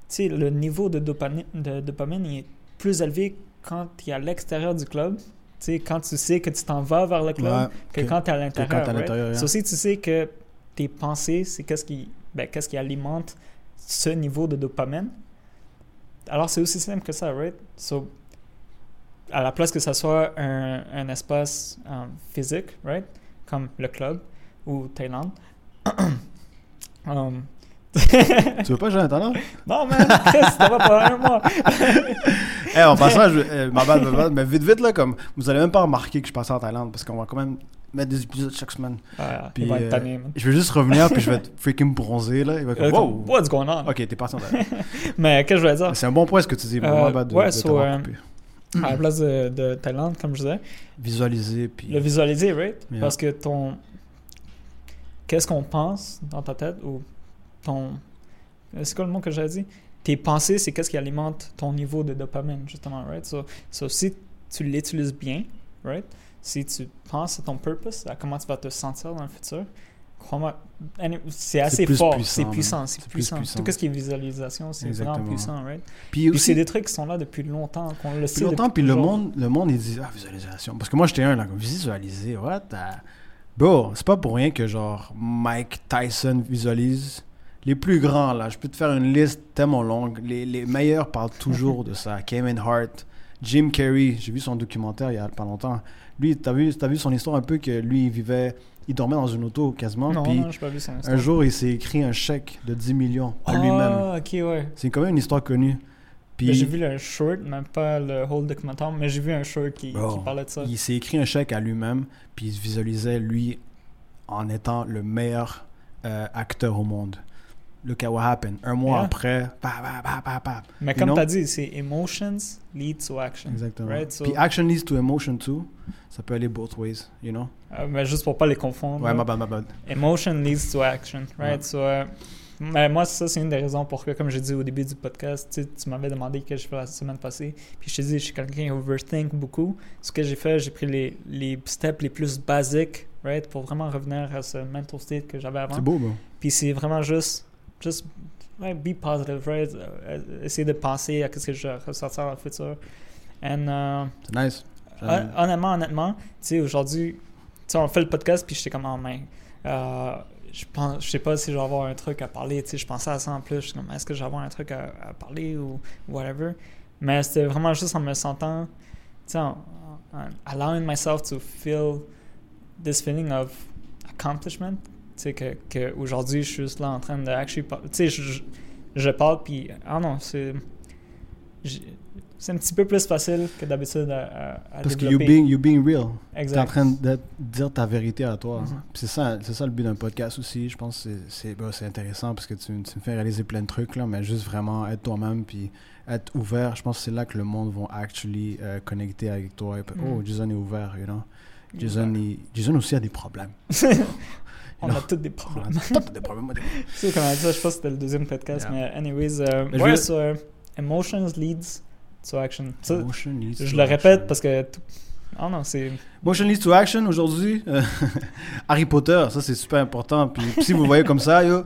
sais, le niveau de dopamine, de dopamine il est plus élevé quand tu es à l'extérieur du club, tu sais, quand tu sais que tu t'en vas vers le club, Ouais, que que- quand tu es à l'intérieur. t'es à right? l'intérieur, yeah. So, si tu sais que tes pensées, c'est qu'est-ce qui, ben, qu'est-ce qui alimente ce niveau de dopamine, alors c'est aussi simple que ça, right? So, à la place que ça soit un, un espace euh, physique, right? Comme le club ou Thaïlande. um, Tu veux pas jouer à Internet? non, man, ça va pas un mois. Eh, en passant, je, euh, ma bad, ma bad, mais vite, vite, là, comme, vous allez même pas remarquer que je passe en Thaïlande, parce qu'on va quand même mettre des épisodes chaque semaine. Ah, Puis, il va être euh, tanné, man. Je vais juste revenir, puis je vais être freaking bronzé, là. Il va être Euh, wow! What's going on? Ok, t'es parti en. Mais qu'est-ce que je voulais dire? C'est un bon point ce que tu dis, vraiment Euh, bad de, ouais, de so. À la place de, de Thaïlande, comme je disais, Visualiser, puis... le visualiser, right? Yeah. Parce que ton. Qu'est-ce qu'on pense dans ta tête ou ton. C'est quoi le mot que j'ai dit? Tes pensées, c'est qu'est-ce qui alimente ton niveau de dopamine, justement, right? So, so si tu l'utilises bien, right? Si tu penses à ton purpose, à comment tu vas te sentir dans le futur, crois-moi, c'est assez fort, puissant, c'est puissant, c'est puissant. puissant. Tout ce qui est visualisation, c'est vraiment puissant, right? Puis c'est des trucs qui sont là depuis longtemps, qu'on le sait. Longtemps, depuis puis le monde, le monde, il dit, ah, visualisation. Parce que moi, j'étais un, là, comme visualiser, what? the- Bro, c'est pas pour rien que, genre, Mike Tyson visualise. Les plus grands, là, je peux te faire une liste tellement longue. Les, les meilleurs parlent toujours de ça. Kevin Hart, Jim Carrey, j'ai vu son documentaire il y a pas longtemps. Lui, t'as vu, t'as vu son histoire un peu que lui, il vivait, il dormait dans une auto quasiment. Non, puis non, pas vu son un jour, il s'est écrit un chèque de 10 millions à ah, lui-même. ok, ouais. C'est quand même une histoire connue. Puis J'ai vu le short, même pas le whole documentaire, mais j'ai vu un short qui parlait de ça. il s'est écrit un chèque à lui-même, puis il se visualisait lui en étant le meilleur euh, acteur au monde. Look at what happened. Un mois Yeah. après, pa, pa, pa, pa. Mais comme tu as dit, c'est emotions lead to action. Exactement. Right, so- Puis action leads to emotion too. Ça peut aller both ways, you know? Euh, mais juste pour pas les confondre. Ouais, ma bad, ma bad. Emotion leads to action, right? Ouais. So, euh, mais moi, ça, c'est une des raisons pourquoi, comme j'ai dit au début du podcast, tu, m'avais demandé que je fais la semaine passée. Puis je te dis, je suis quelqu'un qui overthink beaucoup. Ce que j'ai fait, j'ai pris les, les steps les plus basiques, right? Pour vraiment revenir à ce mental state que j'avais avant. C'est beau, bro. Puis c'est vraiment juste, juste ouais, be positive, right? Euh, essayer de penser à ce que je vais ressortir dans le futur. And, C'est nice. Hon- honnêtement, honnêtement, tu sais, aujourd'hui, tu sais, on fait le podcast, puis j'étais comme, oh, man, euh, je pense, je sais pas si je vais avoir un truc à parler, tu sais, je pensais à ça en plus, je suis comme, est-ce que je vais avoir un truc à, à parler ou whatever. Mais c'était vraiment juste en me sentant, tu sais, en, en- allowing myself to feel this feeling of accomplishment, sais, que, que aujourd'hui, je suis juste là en train de actually, tu sais, je, je, parle, puis, ah non, c'est. C'est un petit peu plus facile que d'habitude à, à, Parce que you being, you being real. T'es en Exact. train de dire ta vérité à toi. Puis C'est ça, c'est ça le but d'un podcast aussi. Je pense que c'est- bah, intéressant parce que tu, tu me fais réaliser plein de trucs, là, mais juste vraiment être toi-même puis être ouvert. Je pense que c'est là que le monde va actually euh, connecter avec toi. Et puis, Mhm. Oh, Jason est ouvert, you know. Jason, il- Jason aussi a des problèmes. On a tous des On problèmes. a tous des problèmes. sais, comme on ça, je pense que c'était le deuxième podcast, Yeah. mais anyways, euh, Mais ouais, veux- so, euh, emotions leads to action. Ça, Emotion leads je to le action. répète parce que. Oh non, c'est. Motion leads to action aujourd'hui. euh, Harry Potter, ça c'est super important. Puis si vous voyez comme ça, yo,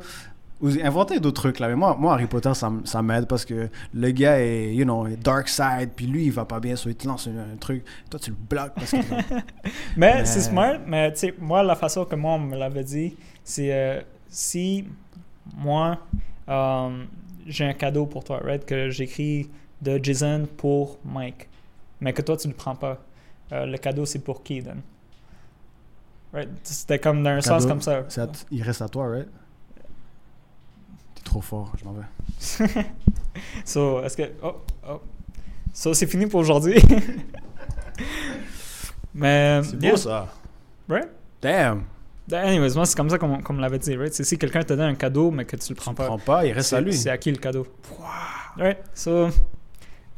vous inventez d'autres trucs là. Mais moi, moi Harry Potter, ça, m'aide parce que le gars est, you know, dark side. Puis lui, il va pas bien, so il te lance un, un truc. Toi, tu le bloques parce que. Mais Mais- c'est smart, mais tu sais, moi, la façon que moi, on me l'avait dit, c'est euh, si moi, euh, j'ai un cadeau pour toi, right, que j'écris de Jason pour Mike, mais que toi, tu le prends pas, euh, le cadeau, c'est pour qui, then? Right? C'était comme dans un sens comme ça. à il reste à toi, right? Trop fort, je m'en vais. So, est-ce que. Oh, oh. So, c'est fini pour aujourd'hui. mais. C'est yeah, beau ça. Right? Damn. Anyways, moi, c'est comme ça qu'on qu'on me l'avait dit, right? C'est si quelqu'un te donne un cadeau, mais que tu le Tu prends le pas. prends pas, il reste à lui. C'est à qui le cadeau? Right? So,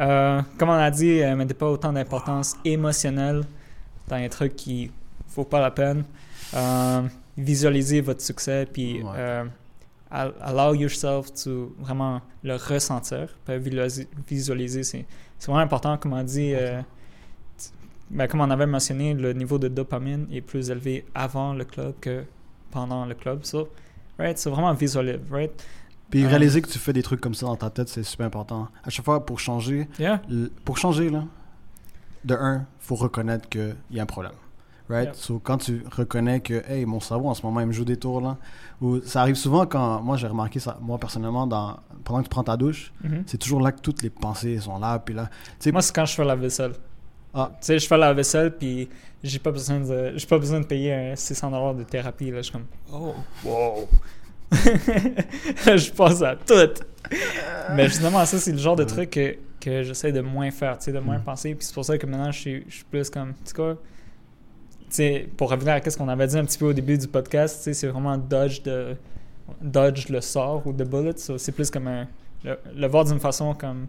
euh, comme on a dit, euh, mettez pas autant d'importance émotionnelle dans les trucs qui vaut pas la peine. Euh, visualisez votre succès, puis Ouais. Al- allow yourself to vraiment le ressentir. Visualiser, c'est vraiment important. Comme on dit, euh, ben, comme on avait mentionné, le niveau de dopamine est plus élevé avant le club que pendant le club. So, right? C'est vraiment visualiser, right? Puis Euh, réaliser que tu fais des trucs comme ça dans ta tête, c'est super important. À chaque fois, pour changer, Yeah. pour changer, là, de un, faut reconnaître qu'il y a un problème. Right? Yep. So, quand tu reconnais que, hey, mon cerveau en ce moment, il me joue des tours, là, ou ça arrive souvent quand, moi j'ai remarqué ça, moi personnellement, dans, pendant que tu prends ta douche, Mhm. c'est toujours là que toutes les pensées sont là, puis là, tu sais, Moi, c'est quand je fais la vaisselle. Ah. Tu sais, je fais la vaisselle, puis j'ai pas besoin de, j'ai pas besoin de payer un 600 de thérapie. Là. Je suis comme, oh, wow. je pense à tout. Mais justement, ça, c'est le genre de truc que, que j'essaie de moins faire, tu sais, de moins Mm. penser. Puis c'est pour ça que maintenant, je suis, je suis plus comme, tu sais quoi, tu sais, pour revenir à ce qu'on avait dit un petit peu au début du podcast, c'est vraiment dodge de dodge le sort ou de bullet. So, c'est plus comme un, le, le voir d'une façon comme,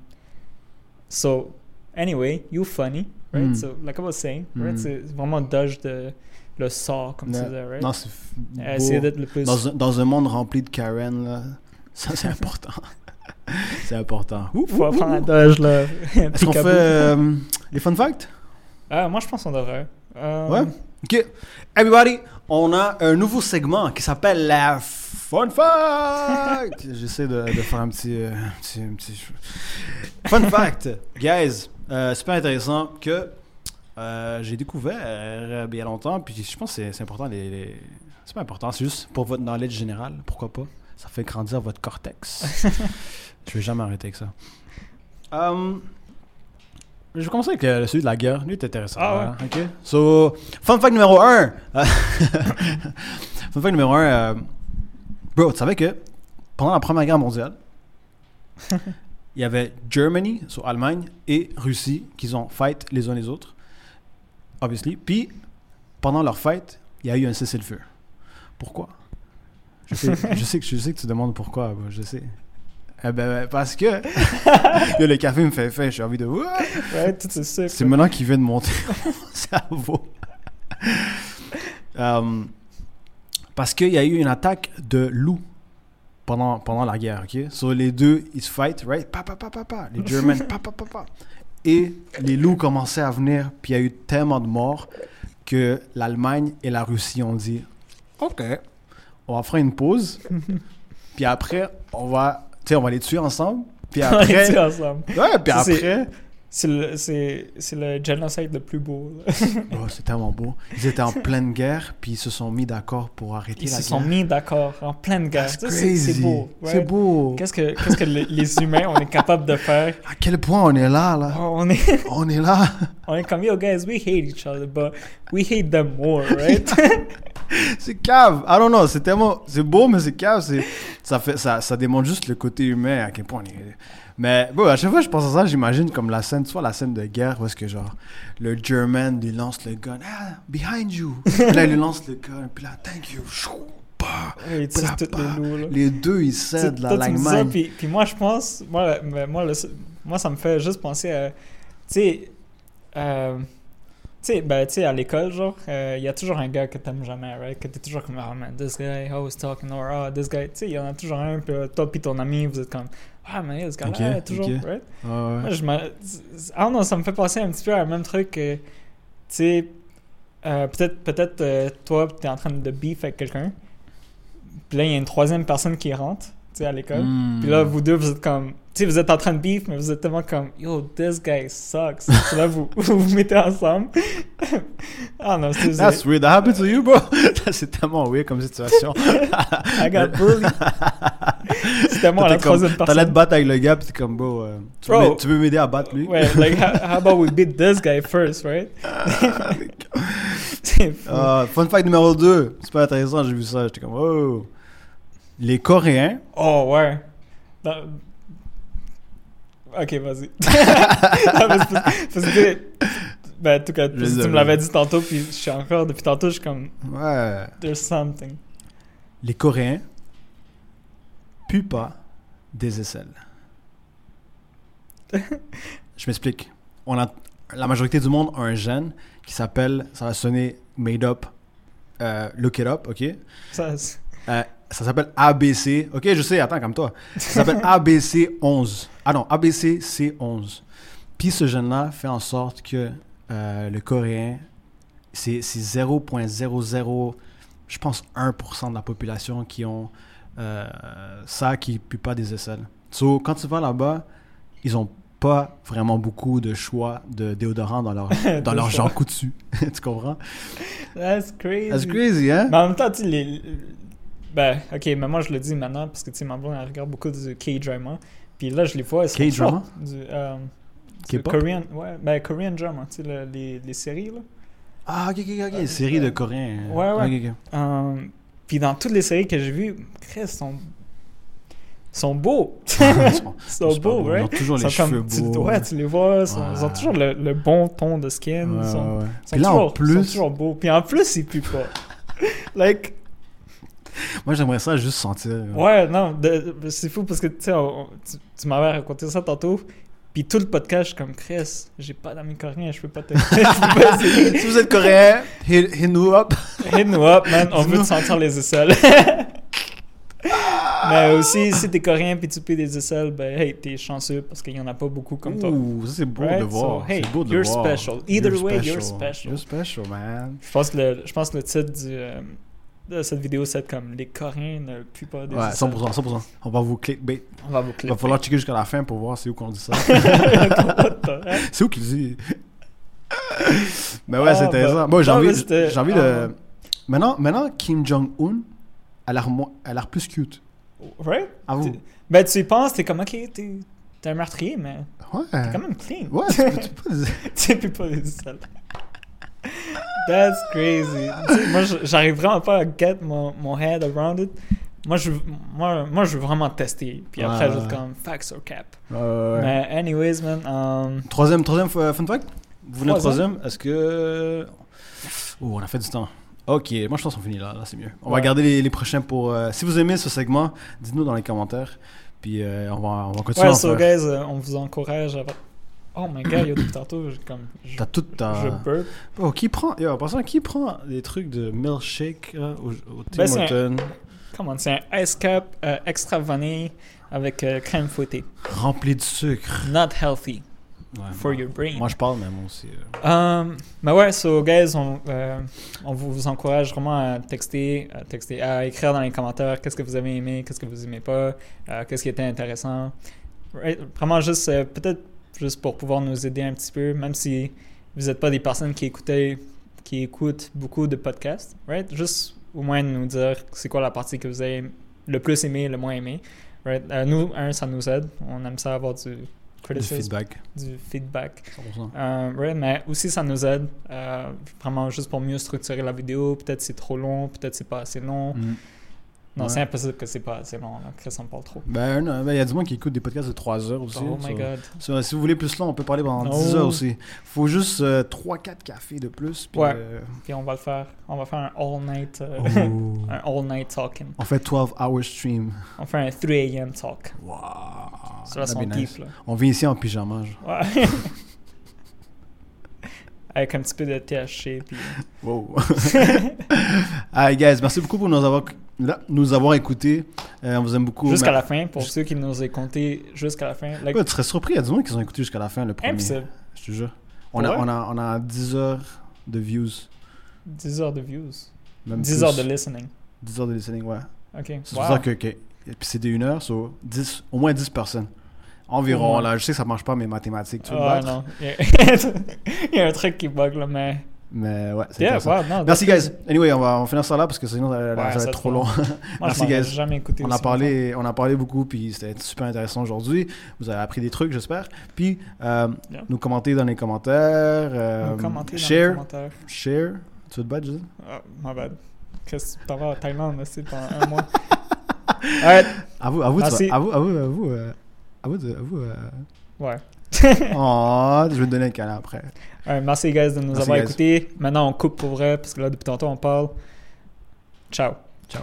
so, anyway, you funny, right? Mm. So, like I was saying, right? Mm. C'est vraiment dodge de le sort, comme tu Non. disais, right? non, c'est Euh, Essayer d'être le plus... dans, un, dans un monde rempli de Karen, là, ça c'est important. c'est important. Ouh, Faut apprendre à dodge, là. Est-ce qu'on fait euh, les fun facts? Ah, moi, je pense qu'on devrait. Euh, Ouais. Ok. Everybody, on a un nouveau segment qui s'appelle la Fun Fact. J'essaie de, de faire un petit, euh, un petit, un petit- Fun Fact. Guys, euh, super intéressant que euh, j'ai découvert bien longtemps. Puis je pense que c'est- important. Les, les- C'est pas important, c'est juste pour votre knowledge général. Pourquoi pas? Ça fait grandir votre cortex. je vais jamais arrêter avec ça. Um, je vais commencer avec euh, celui de la guerre. Lui est intéressant. Ah ouais. hein, ok? So, fun fact numéro 1. fun fact numéro 1. bro, tu savais que pendant la Première Guerre mondiale, il y avait Germany, sur Allemagne, et Russie, qui ont fight les uns les autres, obviously. Puis, pendant leur fight, il y a eu un cessez-le-feu. Pourquoi? Je sais, je, sais que, je sais que tu demandes pourquoi, je sais. Eh ben, parce que Yo, le café me fait faim, j'ai envie de... Ouais, tout. C'est maintenant qu'il vient de monter mon cerveau. Euh, parce qu'il y a eu une attaque de loups pendant, pendant la guerre, ok? So, les deux, ils se fight, right? Pa, pa, pa, pa, pa. Les Germans, pa, pa, pa, pa. Et les loups commençaient à venir, puis il y a eu tellement de morts que l'Allemagne et la Russie ont dit OK, on va faire une pause, puis après, on va, tu sais, on va les tuer ensemble, puis On après. ensemble. Ouais, puis Ça, c'est- après. C'est le, le génocide le plus beau. Oh, c'est tellement beau. Ils étaient en pleine guerre, puis ils se sont mis d'accord pour arrêter Ils la se guerre. sont mis d'accord en pleine guerre. C'est, beau. C'est beau. Qu'est-ce que, qu'est-ce que les, les humains, on est capable de faire? À quel point on est là, là? Oh, on, est, On est là. on est comme, yo, guys, we hate each other, but we hate them more, right? C'est cave. I don't know. C'est tellement. C'est beau, mais c'est cave. C'est, ça, fait, ça, ça démontre juste le côté humain, à quel point on est. Mais bon, à chaque fois que je pense à ça, j'imagine comme la scène, vois, la scène de guerre où est-ce que genre le German lui lance le gun, ah, behind you. Puis là, il lui lance le gun, puis là, thank you. Bah. Ouais, Bah, bah. les loups, là. Les deux, ils cèdent la l'Allemagne. puis, puis moi, je pense, moi, mais moi, le- moi, ça me fait juste penser à, tu sais, euh, sais, ben, tu sais, à l'école, genre, euh, il y a toujours un gars que t'aimes jamais, right? Que t'es toujours comme, oh man, this guy always talking, or oh, this guy, tu sais, il y en a toujours un, puis euh, toi, puis ton ami, vous êtes comme, ah, mais ce gars-là, Ok, toujours, ok. right? Ouais, ouais. Moi, je me... Ah non, ça me fait penser un petit peu à le même truc que, tu sais, euh, peut-être, peut-être euh, toi, tu es en train de beef avec quelqu'un, puis là, il y a une troisième personne qui rentre, tu sais, à l'école, Hmm. puis là, vous deux, vous êtes comme, sais, vous êtes en train de beef, mais vous êtes tellement comme, yo, this guy sucks. Là, vous vous, vous mettez ensemble. ah non, c'est That's weird. That happened to you, bro. c'est tellement weird comme situation. I got bullied. C'était moi la troisième T'allais te personne. battre avec le gars, puis t'es comme, bro, euh, tu, Bro. veux, m'aider- tu veux m'aider à battre lui? Ouais, like, how, how about we beat this guy first, right? c'est fou. Ah, fun fact numéro 2. Super intéressant, j'ai vu ça. J'étais comme, oh. Les Coréens, Oh, ouais. Dans- Ok, vas-y. C'est parce- parce que, ben, en tout cas, tu me l'avais dit tantôt, puis je suis encore, depuis tantôt, je suis comme, ouais. there's something. Les Coréens puent pas des aisselles. Je m'explique. On a, la majorité du monde a un gène qui s'appelle, ça va sonner made up, euh, look it up, ok? Ça, c'est- Euh, ça s'appelle ABC. Ok, je sais, attends, comme toi. Ça s'appelle ABC11. Ah non, ABCC11. Puis ce gène-là fait en sorte que euh, le coréen, c'est c'est 0.00, je pense 1% de la population qui ont euh, ça, qui ne pue pas des aisselles. So, quand tu vas là-bas, ils n'ont pas vraiment beaucoup de choix de déodorant dans leur, dans leur genre coutu. tu comprends? That's crazy. That's crazy, hein? Mais en même temps, tu les... Ben, ok, mais moi, je le dis maintenant, parce que, tu sais, ma blonde, elle regarde beaucoup du K-drama. Puis là, je les vois, K-drama? Du, euh, du? Korean, ouais, ben, Korean drama, tu sais, le- les, les séries, là. Ah, ok, ok, ok. Euh, Série de euh, coréens. ouais, ouais. Euh, puis dans toutes les séries que j'ai vues, Chris, ils sont, sont beaux. Ils sont- Ils sont beaux, beaux. Ils ont toujours les sont comme- cheveux tu, beaux. ouais, tu les vois, ils, Ouais. ont toujours le, le bon ton de skin. Ouais, ils sont, ouais, sont toujours, en ils plus, sont toujours beaux. Puis en plus, ils puent pas. like, moi, j'aimerais ça juste sentir. Ouais, non, c'est fou parce que on- tu, tu m'avais raconté ça tantôt. Puis tout le podcast, je suis comme Chris, j'ai pas d'amis coréens, je peux pas te. si vous êtes coréen, hit, hit nous up. Hit nous up, man, on veut te sentir les aisselles. Mais aussi, si t'es coréen puis tu payes des aisselles, ben hey, t'es chanceux parce qu'il y en a pas beaucoup comme toi. Ouh, ça c'est beau Right? de voir. So, hey, c'est beau de you're voir. special. Either way, you're special. You're special, man. Je pense que le, je pense que le titre du, euh, de cette vidéo, c'est comme Les Coréens ne puent pas des Ouais, aisselles. 100%, 100%. On va vous clickbait. On va vous Il va falloir checker jusqu'à la fin pour voir c'est où qu'on dit ça. Heck? c'est où qu'il dit. Mais ouais, Ah, c'est intéressant. bah, Bon, j'ai envie, j'ai envie ah, de. Maintenant, maintenant, Kim Jong-un, elle a l'air mo- plus cute. Right? Avoue. Tu- Ben, tu y penses, t'es comme, ok, t'es t'es un meurtrier, mais Ouais. t'es quand même clean. Ouais, tu peux, peux dire- tu peux pas les aisselles. That's crazy. Tu sais, moi, j'arrive vraiment pas à get mon, mon head around it. moi, je, moi, moi, je veux vraiment tester. Puis après, ouais. comme facts or cap. Mais, anyways, man. um, Troisième, troisième fun fact? Vous venez Troisième? troisième Est-ce que. Oh, on a fait du temps. Ok, moi je pense qu'on finit là, là c'est mieux. On va garder les, les prochains pour. euh, si vous aimez ce segment, dites-nous dans les commentaires. Puis euh, on, va, on va continuer ouais, so, guys, euh, on vous encourage à. Oh my god, yo, depuis tantôt, comme, T'as tout ta. je burp. Oh, qui prend. Yo, en passant, qui prend des trucs de milkshake là, au, au Tim Ben, Hortons, Come on, c'est un ice cap euh, extra vanille avec euh, crème fouettée. rempli de sucre Not healthy Ouais, for moi- your brain. Moi je parle, moi aussi. euh. Um, mais ouais, so guys, on, euh, on vous encourage vraiment à texter, à texter, à écrire dans les commentaires qu'est-ce que vous avez aimé, qu'est-ce que vous aimez pas, euh, qu'est-ce qui était intéressant. Right? Vraiment juste, peut-être juste pour pouvoir nous aider un petit peu, même si vous n'êtes pas des personnes qui écoutaient, qui écoutent beaucoup de podcasts, right? Juste au moins nous dire c'est quoi la partie que vous avez le plus aimé, le moins aimé. Right? Euh, nous, un, ça nous aide. On aime ça avoir du Du feedback. du feedback. 100%. Euh, mais aussi ça nous aide euh, vraiment juste pour mieux structurer la vidéo. Peut-être c'est trop long, peut-être c'est pas assez long. Mm. Non, Ouais. c'est impossible que c'est pas assez long. Là. Chris, on parle trop. Ben, non, ben, il y a du monde qui écoute des podcasts de 3 heures aussi. Oh my god. si vous voulez plus long, on peut parler pendant No. 10 heures aussi. Faut juste 3-4 cafés de plus. puis, Ouais. euh, Puis on va le faire. On va faire un all night, euh, oh. un all night talking. on fait 12 hour stream. On fait un 3 a.m. talk. Wow. Ça va That'd son be deep nice. là. On vient ici en pyjama. genre. Ouais. Avec un petit peu de THC. Puis... Wow. Alright, guys, merci beaucoup pour nous avoir, là, nous avoir écoutés. Euh, on vous aime beaucoup. Jusqu'à la fin, pour Jus- ceux qui nous ont compté jusqu'à la fin. Like, Ouais, tu serais surpris, il y a du monde qui ont écouté jusqu'à la fin le premier. impossible. Je te jure. On a, Ouais? on, a, on a 10 heures de views. 10 heures de views. Même 10 plus. heures de listening. 10 heures de listening, ouais. Ok. C'est Wow. pour ça que, que- Puis c'est des 1 heure, so 10, au moins 10 personnes. Environ, Ouais. là. Je sais que ça marche pas, mes mathématiques, tu battre? non. Il y, a... il y a un truc qui bug là, mais. Mais ouais, c'est Yeah, wow, Merci, guys. Anyway, on va, finir ça là parce que sinon, ça, ça va être trop long. Moi, Merci, guys. jamais écouté On a, parlé, on a parlé beaucoup, puis c'était super intéressant aujourd'hui. Vous avez appris des trucs, j'espère. Puis, euh, Yeah. nous commenter dans les commentaires. euh. Commentez dans les share. commentaires. Share. Tu veux te battre? Ah, my bad. Qu'est-ce que tu t'en vas à Thaïlande aussi pendant un mois? À vous, à vous, à vous, à vous, à vous, euh, à vous, de- à vous. Ouais. Oh, je vais te donner un câlin après. Alright, merci, guys, de nous Merci, avoir guys. écoutés. Maintenant, on coupe pour vrai, parce que là, depuis tantôt, on parle. Ciao. Ciao.